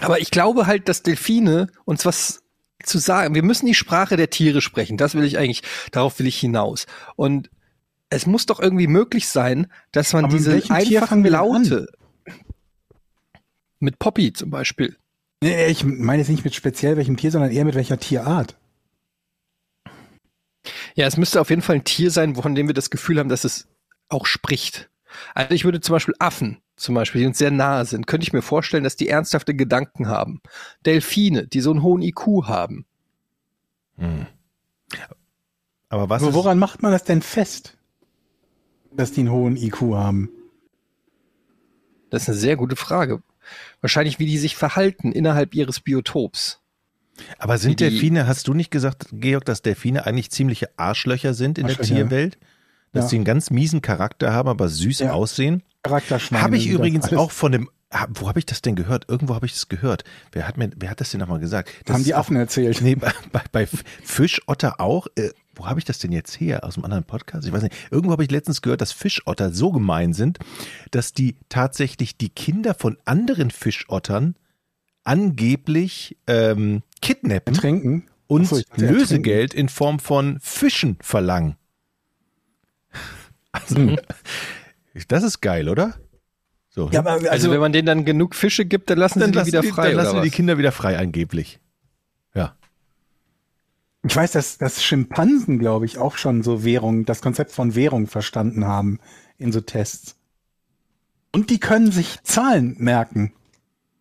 Aber ich glaube halt, dass Delfine uns was zu sagen. Wir müssen die Sprache der Tiere sprechen. Das will ich eigentlich, darauf will ich hinaus. Und es muss doch irgendwie möglich sein, dass man Aber diese einfachen? Laute mit Poppy zum Beispiel. Nee, ich meine jetzt nicht mit speziell welchem Tier, sondern eher mit welcher Tierart. Ja, es müsste auf jeden Fall ein Tier sein, von dem wir das Gefühl haben, dass es auch spricht. Also ich würde zum Beispiel Affen, zum Beispiel, die uns sehr nahe sind, könnte ich mir vorstellen, dass die ernsthafte Gedanken haben. Delfine, die so einen hohen IQ haben. Hm. Aber was Aber ist, woran macht man das denn fest, dass die einen hohen IQ haben? Das ist eine sehr gute Frage. Wahrscheinlich, wie die sich verhalten innerhalb ihres Biotops. aber sind die- Delfine, hast du nicht gesagt, Georg, dass Delfine eigentlich ziemliche Arschlöcher sind in der Arschlöcher. Tierwelt? Dass Ja. sie einen ganz miesen Charakter haben, aber süß Ja. aussehen? Charakterschweine. Habe ich übrigens auch von dem, wo habe ich das denn gehört? Irgendwo habe ich das gehört. Wer hat mir, wer hat das denn nochmal gesagt? Das Haben die auch- Affen erzählt. Nee, bei, bei, bei Fischotter auch. Äh, wo habe ich das denn jetzt her? Aus einem anderen Podcast? Ich weiß nicht. Irgendwo habe ich letztens gehört, dass Fischotter so gemein sind, dass die tatsächlich die Kinder von anderen Fischottern angeblich ähm, kidnappen Trinken. und so, Lösegeld in Form von Fischen verlangen. Also, Hm. das ist geil, oder? So, Ja, aber Also, also, wenn man denen dann genug Fische gibt, dann lassen dann sie die lassen, wieder die, frei. dann lassen die? Kinder wieder frei angeblich. Ja. ich weiß, dass, dass Schimpansen, glaube ich, auch schon so Währung, das Konzept von Währung verstanden haben in so Tests. Und die können sich Zahlen merken.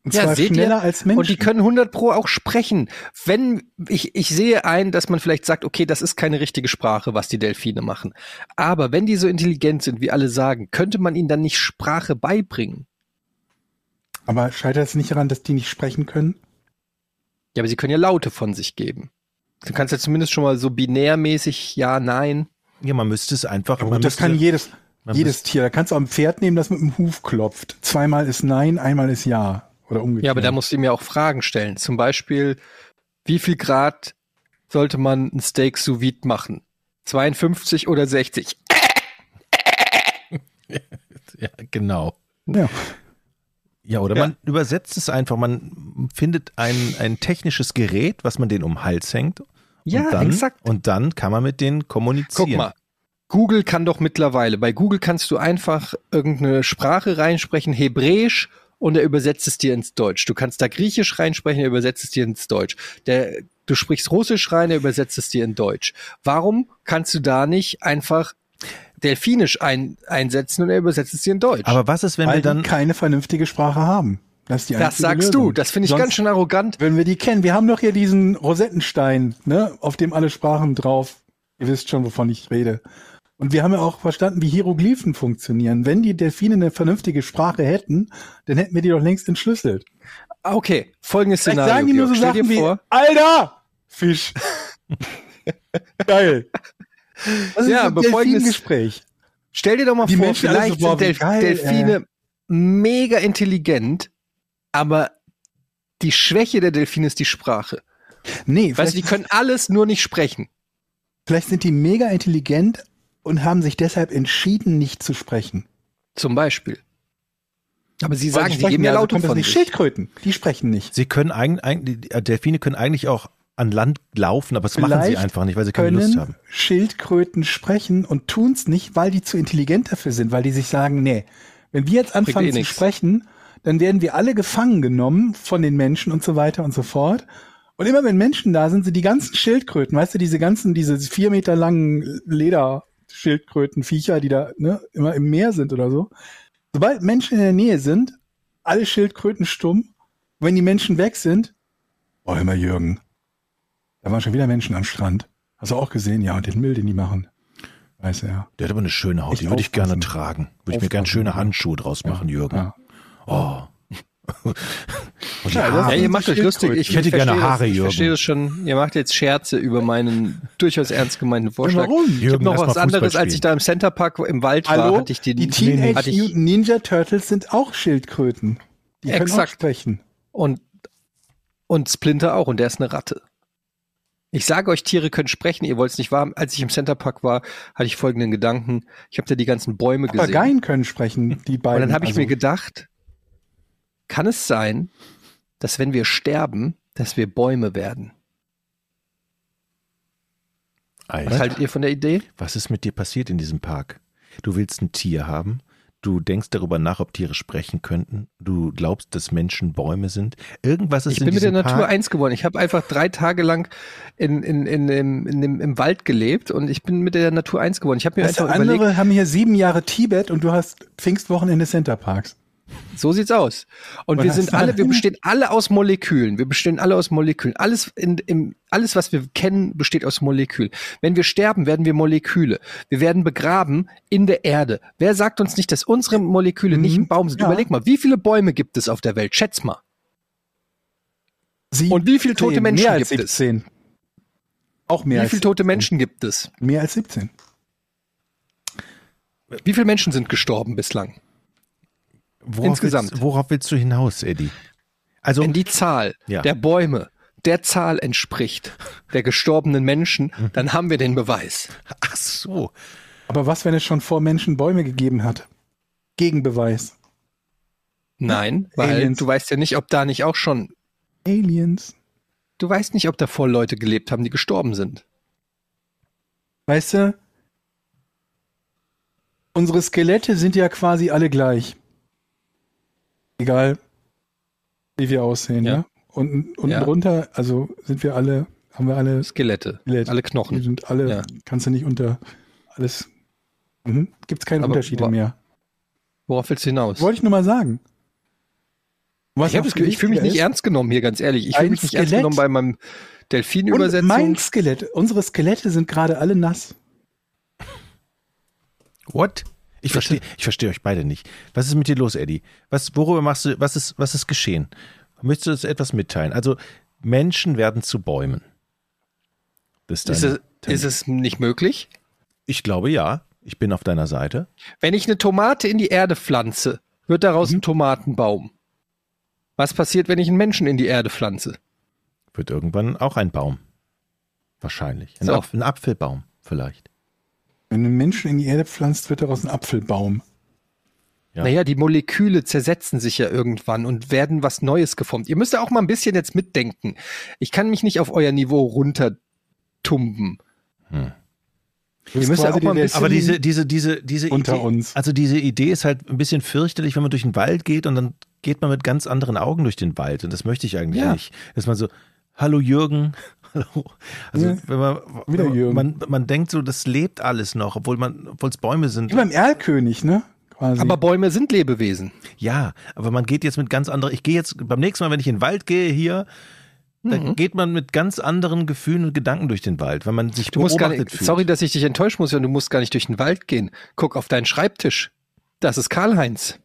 Und Ja, zwar seht schneller ihr? als Menschen. Und die können 100 pro auch sprechen. Wenn ich, ich sehe ein, dass man vielleicht sagt, okay, das ist keine richtige Sprache, was die Delfine machen. Aber wenn die so intelligent sind, wie alle sagen, könnte man ihnen dann nicht Sprache beibringen? aber scheitert es nicht daran, dass die nicht sprechen können? Ja, aber sie können ja Laute von sich geben. Du kannst ja zumindest schon mal so binärmäßig ja, nein. Ja, man müsste es einfach. Ja, gut, das kann jedes, Jedes Tier. Da kannst du auch ein Pferd nehmen, das mit dem Huf klopft. Zweimal ist Nein, einmal ist Ja. Oder umgekehrt. Ja, aber da musst du mir auch Fragen stellen. Zum Beispiel, wie viel Grad sollte man ein Steak sous vide machen? 52 oder 60? Ja, genau. Ja. Ja, oder Ja. man übersetzt es einfach. Man findet ein, ein technisches Gerät, was man den um den Hals hängt. Ja, und dann, exakt. Und dann kann man mit denen kommunizieren. Guck mal. Google kann doch mittlerweile, bei Google kannst du einfach irgendeine Sprache reinsprechen, Hebräisch, und er übersetzt es dir ins Deutsch. Du kannst da Griechisch reinsprechen, er übersetzt es dir ins Deutsch. Der, du sprichst Russisch rein, er übersetzt es dir in Deutsch. Warum kannst du da nicht einfach Delfinisch ein, einsetzen und er übersetzt es dir in Deutsch? Aber was ist, wenn Weil wir dann keine vernünftige Sprache haben. Das ist die das sagst Lösung. du, das finde ich Sonst ganz schön arrogant. Wenn wir die kennen, wir haben doch hier diesen Rosettenstein, ne, auf dem alle Sprachen drauf. Ihr wisst schon, wovon ich rede. Und wir haben ja auch verstanden, wie Hieroglyphen funktionieren. Wenn die Delfine eine vernünftige Sprache hätten, dann hätten wir die doch längst entschlüsselt. Okay, folgendes Vielleicht Szenario. sagen die nur so. Stell Sachen wie, vor, Alter, Fisch. Geil. Das ist Ja, so ein Delfingespräch. Stell dir doch mal Die vor, Menschen vielleicht so, boah, sind Delf geil, Delfine mega intelligent, aber die Schwäche der Delfine ist die Sprache. Nee, Weißt du, die können alles nur nicht sprechen. vielleicht sind die mega intelligent und haben sich deshalb entschieden, nicht zu sprechen. Zum Beispiel. Aber sie sagen, die sie sprechen geben ja also das von nicht. sich. Schildkröten, die sprechen nicht. Sie können eigentlich, Delfine können eigentlich auch an Land laufen, aber das machen sie Vielleicht einfach nicht, weil sie keine Lust haben. Schildkröten sprechen und tun's nicht, weil die zu intelligent dafür sind, weil die sich sagen, nee, wenn wir jetzt anfangen eh zu nix. sprechen, dann werden wir alle gefangen genommen von den Menschen und so weiter und so fort. Und immer wenn Menschen da sind, sind die ganzen Schildkröten, weißt du, diese ganzen, diese vier Meter langen Lederschildkrötenviecher, die da ne, immer im Meer sind oder so. Sobald Menschen in der Nähe sind, alle Schildkröten stumm. Wenn die Menschen weg sind, oh, mal, Jürgen, da waren schon wieder Menschen am Strand. Hast du auch gesehen? Ja, und den Müll, den die machen. Weiß er. Der hat aber eine schöne Haut, Echt die würde ich gerne tragen. Würde ich mir gerne schöne ja. Handschuhe draus machen, Jürgen. Ja. Oh. Ja. Ja, ihr macht euch lustig. Schildkröten. Ich hätte gerne verstehe Haare, das, Ich Jürgen. verstehe das schon. Ihr macht jetzt Scherze über meinen durchaus ernst gemeinten Vorschlag. Warum? Ich habe Jürgen, noch was anderes, als ich da im Centerpark im Wald war, Hallo? hatte ich die, die Teenage hatte ich, Ninja Turtles sind auch Schildkröten. Die können auch Exakt. sprechen. und, und Splinter auch und der ist eine Ratte. Ich sage euch, Tiere können sprechen, ihr wollt es nicht wahr. Als ich im Centerpark war, hatte ich folgenden Gedanken. Ich habe da die ganzen Bäume gesehen. Papageien können sprechen, die beiden. Und dann habe ich also, mir gedacht, kann es sein, dass wenn wir sterben, dass wir Bäume werden? Was Alter, haltet ihr von der Idee? was ist mit dir passiert in diesem Park? Du willst ein Tier haben, du denkst darüber nach, ob Tiere sprechen könnten, du glaubst, dass Menschen Bäume sind. Irgendwas ist Ich in bin mit der diesem Natur Park. eins geworden. Ich habe einfach drei Tage lang in, in, in, in, in dem, im Wald gelebt und ich bin mit der Natur eins geworden. Ich habe mir Weißt einfach andere überlegt, haben hier sieben Jahre Tibet und du hast Pfingstwochenende Centerparks. So sieht's aus. Und Was wir sind alle, wir bestehen alle aus Molekülen. Wir bestehen alle aus Molekülen. Alles in, im, alles, was wir kennen, besteht aus Molekülen. Wenn wir sterben, werden wir Moleküle. Wir werden begraben in der Erde. Wer sagt uns nicht, dass unsere Moleküle nicht Mhm. ein Baum sind? Ja. Überleg mal, wie viele Bäume gibt es auf der Welt? Schätz mal. Sieben, Und wie viele tote Menschen mehr als gibt es? 17. Auch mehr Wie als viele tote 17. Menschen gibt es? Mehr als 17. Wie viele Menschen sind gestorben bislang? Worauf insgesamt. Willst, worauf willst du hinaus, Eddie? Also, Wenn die Zahl Ja. der Bäume der Zahl entspricht der gestorbenen Menschen, Mhm. dann haben wir den Beweis. ach so. Aber was, wenn es schon vor Menschen Bäume gegeben hat? Gegenbeweis. Nein, weil Aliens. du weißt ja nicht, ob da nicht auch schon, Aliens. du weißt nicht, ob da vor Leute gelebt haben, die gestorben sind. Weißt du, unsere Skelette sind ja quasi alle gleich. Egal, wie wir aussehen, Ja. ja. Unten, unten Ja. drunter, also sind wir alle, haben wir alle Skelette, Skelett. alle Die Knochen. sind alle, Ja. kannst du nicht unter alles. Mhm. Gibt es keine Aber Unterschiede mehr. Worauf willst du hinaus? Wollte ich nur mal sagen. Was ich Gefühl, ich fühle mich nicht ist, ernst genommen hier, ganz ehrlich. Ich fühle mich nicht ernst genommen bei meinem Und Delfinübersetzung. mein Skelett, unsere Skelette sind gerade alle nass. What? Ich verstehe, ich verstehe euch beide nicht. Was ist mit dir los, Eddie? Was, worüber machst du, was ist, was ist geschehen? Möchtest du uns etwas mitteilen? Also, Menschen werden zu Bäumen. Ist, ist, es, ist es nicht möglich? Ich glaube ja. Ich bin auf deiner Seite. Wenn ich eine Tomate in die Erde pflanze, wird daraus Mhm. ein Tomatenbaum. Was passiert, wenn ich einen Menschen in die Erde pflanze? Wird irgendwann auch ein Baum. Wahrscheinlich. Ein, So. Apf- ein Apfelbaum vielleicht. Wenn du einen Menschen in die Erde pflanzt, wird daraus ein Apfelbaum. Ja. Naja, die Moleküle zersetzen sich ja irgendwann und werden was Neues geformt. Ihr müsst ja auch mal ein bisschen jetzt mitdenken. Ich kann mich nicht auf euer Niveau runtertumben. Das Ihr müsst ja auch mal ein bisschen- Aber diese, diese, diese, diese Unter Idee, uns. also diese Idee ist halt ein bisschen fürchterlich, wenn man durch den Wald geht und dann geht man mit ganz anderen Augen durch den Wald. Und das möchte ich eigentlich Ja. nicht. Dass man so, hallo Jürgen, hallo. Also Ja, wenn man, wieder Jürgen. man, man denkt so, das lebt alles noch, obwohl man, obwohl es Bäume sind. Wie beim Erlkönig, ne? Quasi. Aber Bäume sind Lebewesen. Ja, aber man geht jetzt mit ganz anderen, ich gehe jetzt beim nächsten Mal, wenn ich in den Wald gehe hier, dann Mhm. geht man mit ganz anderen Gefühlen und Gedanken durch den Wald, wenn man sich Du musst gar beobachtet nicht, fühlt. sorry, dass ich dich enttäuschen muss, und du musst gar nicht durch den Wald gehen. Guck auf deinen Schreibtisch. Das ist Karl-Heinz.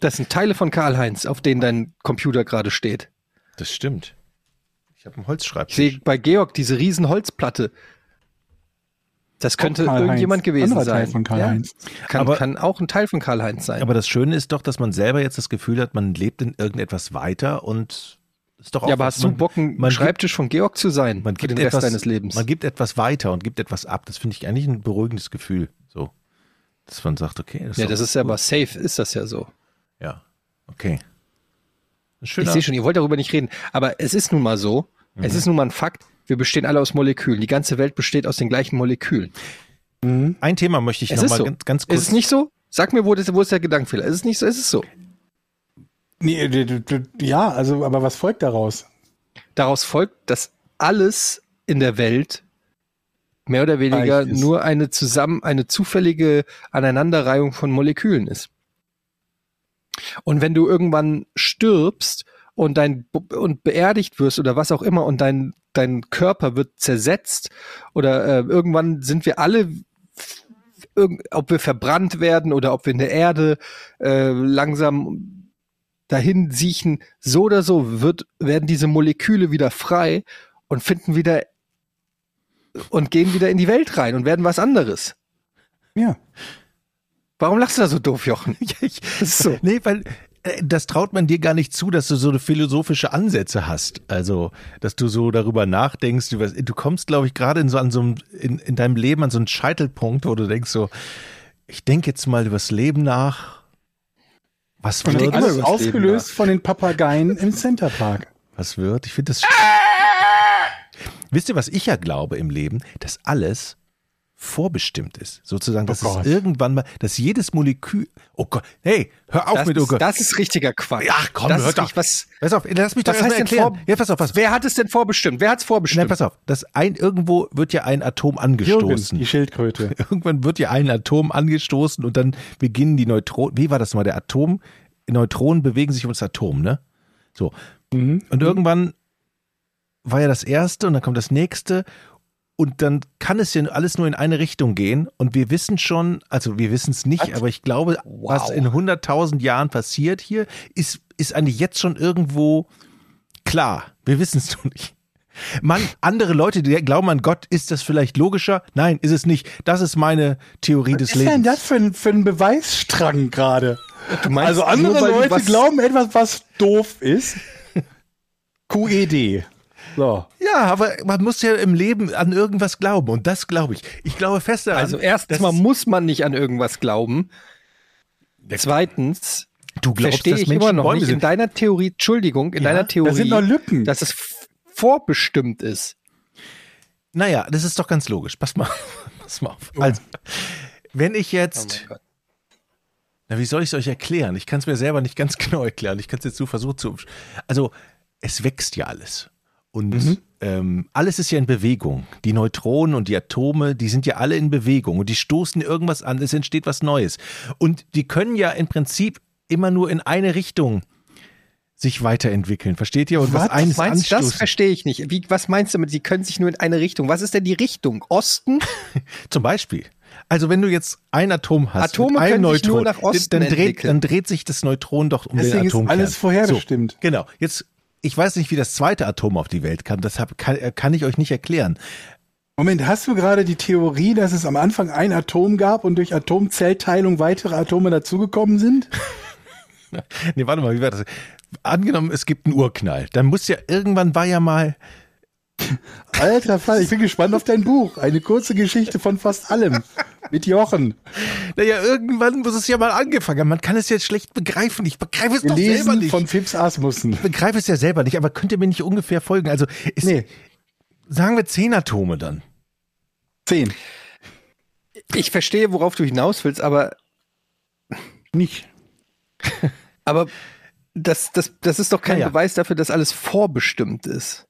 Das sind Teile von Karl-Heinz, auf denen dein Computer gerade steht. Das stimmt. Ich habe einen Ich Holzschreibtisch. sehe bei Georg diese riesen Holzplatte. Das könnte irgendjemand gewesen Anderer sein. Teil von Karl-Heinz. Ja, kann, Aber- kann auch ein Teil von Karl-Heinz sein. Aber das Schöne ist doch, dass man selber jetzt das Gefühl hat, man lebt in irgendetwas weiter und ist doch auch ja, aber was- hast du man, Bock, ein man Schreibtisch von Georg zu sein man für gibt den Rest etwas, deines Lebens? Man gibt etwas weiter und gibt etwas ab. Das finde ich eigentlich ein beruhigendes Gefühl. So, dass man sagt, okay, das ja, das ist ja aber safe, ist das ja so. ja, okay. Ich sehe schon, ihr wollt darüber nicht reden, aber es ist nun mal so, Mhm. es ist nun mal ein Fakt, wir bestehen alle aus Molekülen. Die ganze Welt besteht aus den gleichen Molekülen. Ein Thema möchte ich Es noch ist mal so. ganz, ganz kurz. Ist es nicht so? Sag mir, wo, das, wo ist der Gedankenfehler? Ist es nicht so? Ist es so? Nee, d- ja, also, aber was folgt daraus? Daraus folgt, dass alles in der Welt mehr oder weniger nur eine zusammen, eine zufällige Aneinanderreihung von Molekülen ist. Und wenn du irgendwann stirbst und dein und beerdigt wirst oder was auch immer und dein dein Körper wird zersetzt oder äh, irgendwann sind wir alle ob wir verbrannt werden oder ob wir in der Erde äh, langsam dahin siechen, so oder so wird, werden diese Moleküle wieder frei und finden wieder und gehen wieder in die Welt rein und werden was anderes. Ja. Warum lachst du da so doof, Jochen? Ich, Das ist so. Nee, weil äh, das traut man dir gar nicht zu, dass du so eine philosophische Ansätze hast. Also, dass du so darüber nachdenkst. Über, du kommst, glaube ich, gerade in so an so einem, in, in deinem Leben an so einen Scheitelpunkt, wo du denkst so, ich denke jetzt mal übers Leben nach. Was Und das ist immer alles übers Leben ausgelöst von den Papageien im Centerpark. Was wird? Ich finde das. Wisst ihr, was ich ja glaube im Leben? Dass alles vorbestimmt ist. Sozusagen, dass Oh es irgendwann mal, dass jedes Molekül. Oh Gott, hey, hör auf Das, mit oh Gott. das ist richtiger Quatsch. Ach komm, das hör doch. was, Pass auf, lass mich doch was erst mal heißt denn erklären. vor, Ja, pass auf, auf. Wer hat es denn vorbestimmt? Wer hat es vorbestimmt? Nein, pass auf. Das ein, irgendwo wird ja ein Atom Jürgen, angestoßen. die Schildkröte. Irgendwann wird ja ein Atom angestoßen und dann beginnen die Neutronen. Wie war das mal? Der Atom, Neutronen bewegen sich um das Atom, ne? So. Mhm. Und irgendwann war ja das erste und dann kommt das nächste und dann kann es ja alles nur in eine Richtung gehen und wir wissen schon, also wir wissen es nicht, Was? aber ich glaube, was in 100.000 Jahren passiert hier, ist, ist eigentlich jetzt schon irgendwo klar. Wir wissen es noch nicht. Mann, andere Leute, die glauben an Gott, ist das vielleicht logischer? Nein, ist es nicht. Das ist meine Theorie des Was ist denn Lebens. das für ein, für ein Beweisstrang gerade? Also andere nur Leute was- glauben etwas, was doof ist. QED. So. Ja, aber man muss ja im Leben an irgendwas glauben und das glaube ich. Ich glaube fest daran. Also erstens mal muss man nicht an irgendwas glauben. Zweitens du glaubst, verstehe ich Menschen immer noch Bäume nicht in sind. deiner Theorie, Entschuldigung, in Ja, deiner da Theorie, sind noch Lücken. dass es vorbestimmt ist. Naja, das ist doch ganz logisch. Pass mal, pass mal auf. Also, wenn ich Oh jetzt, Gott. na, wie soll ich es euch erklären? Ich kann es mir selber nicht ganz genau erklären. Ich kann es jetzt so versuchen zu. Also, es wächst ja alles. Und Mhm. ähm, alles ist ja in Bewegung. Die Neutronen und die Atome, die sind ja alle in Bewegung und die stoßen irgendwas an, es entsteht was Neues. Und die können ja im Prinzip immer nur in eine Richtung sich weiterentwickeln. Versteht ihr? Und was, Was eines Meinst, das verstehe ich nicht. Wie, was meinst du damit? Sie können sich nur in eine Richtung. Was ist denn die Richtung? Osten? Zum Beispiel. Also wenn du jetzt ein Atom hast, Atome sich nur Neutron, nach Osten dann dreht, dann dreht sich das Neutron doch um Deswegen den ist Atomkern. alles vorherbestimmt. So, genau. Jetzt, ich weiß nicht, wie das zweite Atom auf die Welt kam. Deshalb kann, äh, kann ich euch nicht erklären. Moment, hast du gerade die Theorie, dass es am Anfang ein Atom gab und durch Atomzellteilung weitere Atome dazugekommen sind? Nee, warte mal, wie war das? Angenommen, es gibt einen Urknall. Dann muss ja irgendwann war ja mal. Alter Fall, ich bin gespannt auf dein Buch. Eine kurze Geschichte von fast allem. Mit Jochen. Naja, irgendwann muss es ja mal angefangen haben. Man kann es jetzt schlecht begreifen. Ich begreife es doch selber Gelesen nicht. von Fips Asmussen. ich begreife es ja selber nicht, aber könnt ihr mir nicht ungefähr folgen? Also, ist, Nee, sagen wir zehn Atome dann. zehn. Ich verstehe, worauf du hinaus willst, aber, Nicht. aber das, das, das ist doch kein Naja. Beweis dafür, dass alles vorbestimmt ist.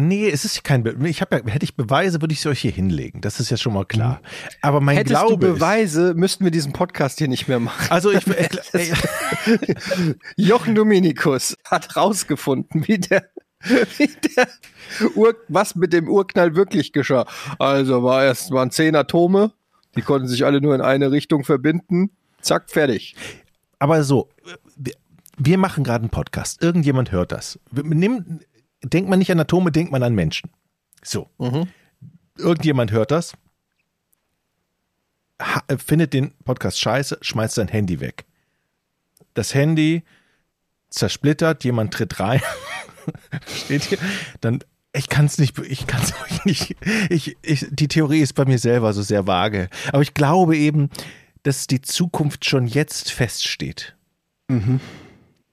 Nee, es ist kein. Be ich habe ja, hätte ich Beweise, würde ich sie euch hier hinlegen. Das ist ja schon mal klar. Aber mein Hättest Glaube du Beweise, müssten wir diesen Podcast hier nicht mehr machen. ist, also ich, äh, Jochen Dominikus hat rausgefunden, wie der, wie der Ur, was mit dem Urknall wirklich geschah. Also war erst waren zehn Atome, die konnten sich alle nur in eine Richtung verbinden. Zack, fertig. aber so, wir, wir machen gerade einen Podcast. Irgendjemand hört das. Wir- Nimm, denkt man nicht an Atome, denkt man an Menschen. So. Irgendjemand hört das, äh, findet den Podcast scheiße, schmeißt sein Handy weg. Das Handy zersplittert, jemand tritt rein, steht hier, dann ich kann es nicht, ich kann es euch nicht. Ich, ich, die Theorie ist bei mir selber so sehr vage. Aber ich glaube eben, dass die Zukunft schon jetzt feststeht.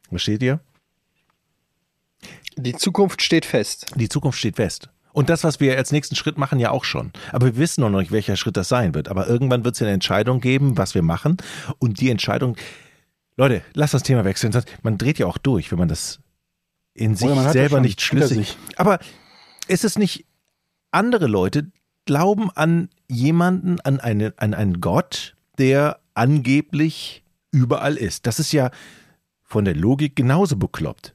Versteht ihr? Die Zukunft steht fest. Die Zukunft steht fest. Und das, was wir als nächsten Schritt machen, ja auch schon. Aber wir wissen noch nicht, welcher Schritt das sein wird. Aber irgendwann wird es eine Entscheidung geben, was wir machen. Und die Entscheidung, Leute, lass das Thema wechseln. Man dreht ja auch durch, wenn man das in sich hat selber nicht schlüssig. sich. Aber ist es nicht, andere Leute glauben an jemanden, an, eine, an einen Gott, der angeblich überall ist. Das ist ja von der Logik genauso bekloppt.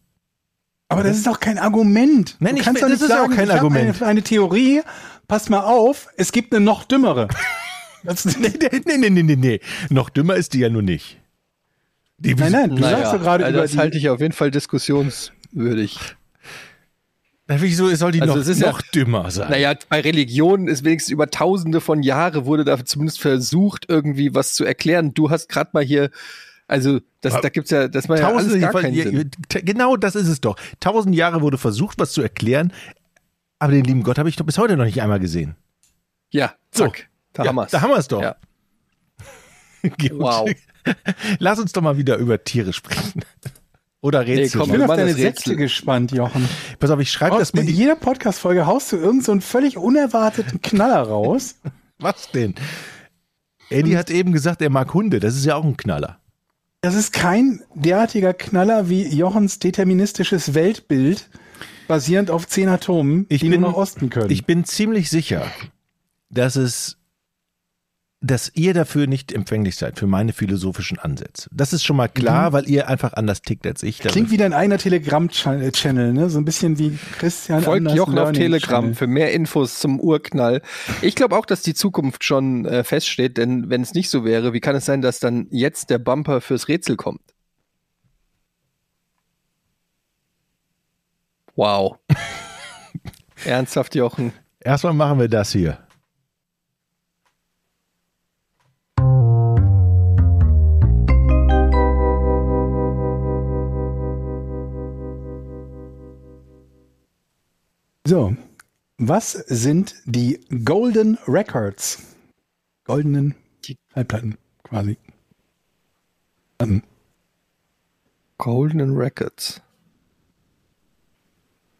Aber das ist doch kein Argument. Nein, du ich- kannst doch das nicht ist auch sagen, kein Argument. Eine, eine Theorie, passt mal auf, es gibt eine noch dümmere. Das, Nee, nee, nee, nee, nee, nee. Noch dümmer ist die ja nur nicht. Die, nein, nein, du sagst doch gerade also über das halte ich auf jeden Fall diskussionswürdig. Wieso soll die Also noch, es ist ja- noch dümmer sein? Naja, bei Religionen ist wenigstens über tausende von Jahren wurde da zumindest versucht, irgendwie was zu erklären. Du hast gerade mal hier, also das, da gibt's ja, das war ja alles Tausende, gar keinen ja, Sinn. genau das ist es doch. Tausend Jahre wurde versucht, was zu erklären, aber den lieben Gott habe ich doch bis heute noch nicht einmal gesehen. Ja, So. zack, da ja, haben wir's. Da haben wir es doch. Ja. Wow. Lass uns doch mal wieder über Tiere sprechen. Oder Rätsel. komm, ich bin auf deine. Sätze gespannt, Jochen. Pass auf, ich schreibe das In mal. Die, jeder Podcast-Folge haust du irgendeinen so einen völlig unerwarteten Knaller raus. was denn? Eddie hat eben gesagt, er mag Hunde. Das ist ja auch ein Knaller. Das ist kein derartiger Knaller wie Jochens deterministisches Weltbild, basierend auf zehn Atomen, Ich die bin- nur nach Osten können. Ich bin ziemlich sicher, dass es, dass ihr dafür nicht empfänglich seid, für meine philosophischen Ansätze. Das ist schon mal klar, weil ihr einfach anders tickt als ich. Klingt wie dein eigener Telegram-Channel, ne? So ein bisschen wie Christian Folgt Anders Jochen auf Telegram Channel. für mehr Infos zum Urknall. Ich glaube auch, dass die Zukunft schon äh, feststeht, denn wenn es nicht so wäre, wie kann es sein, dass dann jetzt der Bumper fürs Rätsel kommt? Wow. Ernsthaft, Jochen. Erstmal machen wir das hier. So, was sind die Golden Records? Goldenen Schallplatten quasi. Ähm, Golden Records.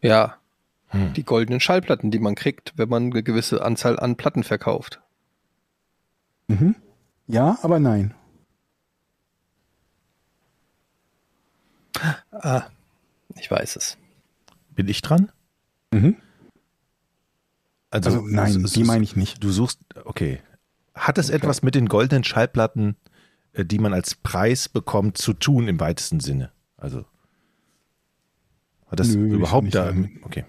Ja. Die goldenen Schallplatten, die man kriegt, wenn man eine gewisse Anzahl an Platten verkauft. ja, aber nein. Ah, ich weiß es. Bin ich dran? Mhm. Also, Also nein, es- die meine ich nicht. Du suchst, okay. Hat es etwas mit den goldenen Schallplatten, äh, die man als Preis bekommt, zu tun im weitesten Sinne? Also hat das Nö, überhaupt da? sagen. Okay.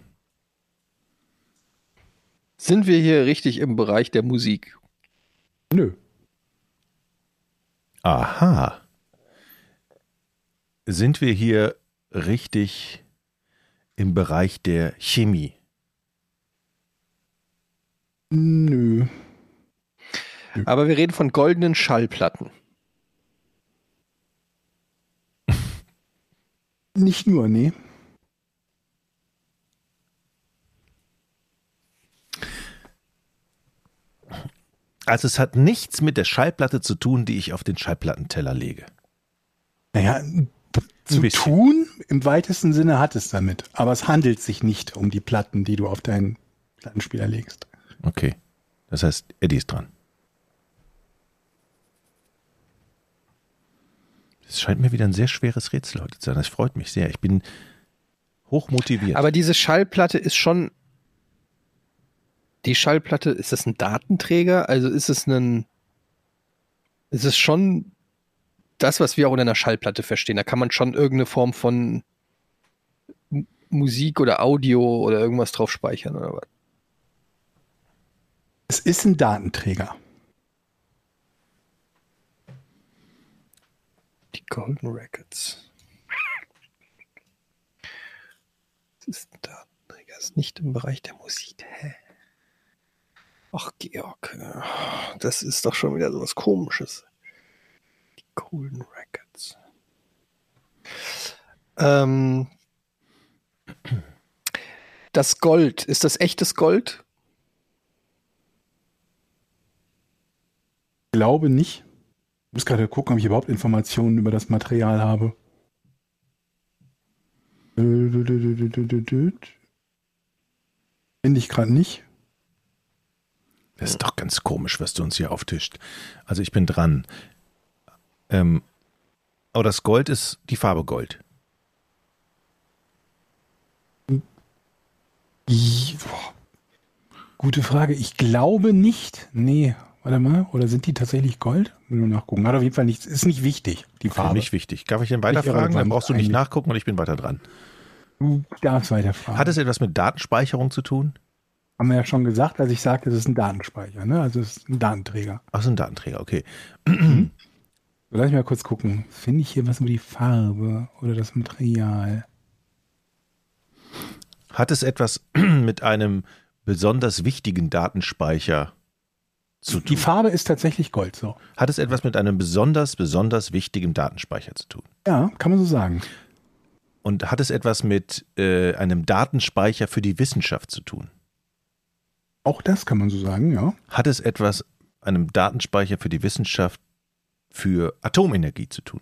Sind wir hier richtig im Bereich der Musik? Nö. Aha. Sind wir hier richtig im Bereich der Chemie? Nö. Aber wir reden von goldenen Schallplatten. Nicht nur, nee. Also es hat nichts mit der Schallplatte zu tun, die ich auf den Schallplattenteller lege. Naja, zu bisschen. tun im weitesten Sinne hat es damit. Aber es handelt sich nicht um die Platten, die du auf deinen Plattenspieler legst. Okay. Das heißt, Eddie ist dran. Es scheint mir wieder ein sehr schweres Rätsel heute zu sein. Das freut mich sehr. Ich bin hochmotiviert. Aber diese Schallplatte ist schon. Die Schallplatte, ist das ein Datenträger? Also ist es ein. Ist es schon das, was wir auch unter einer Schallplatte verstehen? Da kann man schon irgendeine Form von Musik oder Audio oder irgendwas drauf speichern oder was? Es ist ein Datenträger. Die Golden Records. Das ist ein Datenträger, ist nicht im Bereich der Musik. Hä? Ach, Georg, das ist doch schon wieder so was Komisches. Die Golden Records. Ähm, das Gold, ist das echtes Gold? Glaube nicht. Ich muss gerade gucken, ob ich überhaupt Informationen über das Material habe. Finde ich gerade nicht. Das ist doch ganz komisch, was du uns hier auftischt. Also ich bin dran. Ähm, aber das Gold ist die Farbe Gold. I- boah. Gute Frage. Ich glaube nicht. Nee, warte mal. Oder sind die tatsächlich Gold? Will nur nachgucken. Hat auf jeden Fall nichts. Ist nicht wichtig, die Farbe. mich wichtig. Darf ich denn weiter Nicht fragen? Dann brauchst du nicht nachgucken und ich bin weiter dran. Du darfst weiterfragen. Hat es etwas mit Datenspeicherung zu tun? Haben wir ja schon gesagt, als ich sagte, es ist ein Datenspeicher. Ne? Also es ist ein Datenträger. Ach, so ein Datenträger, okay. So, lass mich mal kurz gucken. Finde ich hier was über die Farbe oder das Material? Hat es etwas mit einem besonders wichtigen Datenspeicher zu Die tun? Farbe ist tatsächlich Gold. So. Hat es etwas mit einem besonders, besonders wichtigen Datenspeicher zu tun? Ja, kann man so sagen. Und hat es etwas mit äh, einem Datenspeicher für die Wissenschaft zu tun? Auch das kann man so sagen, ja. Hat es etwas einem Datenspeicher für die Wissenschaft für Atomenergie zu tun?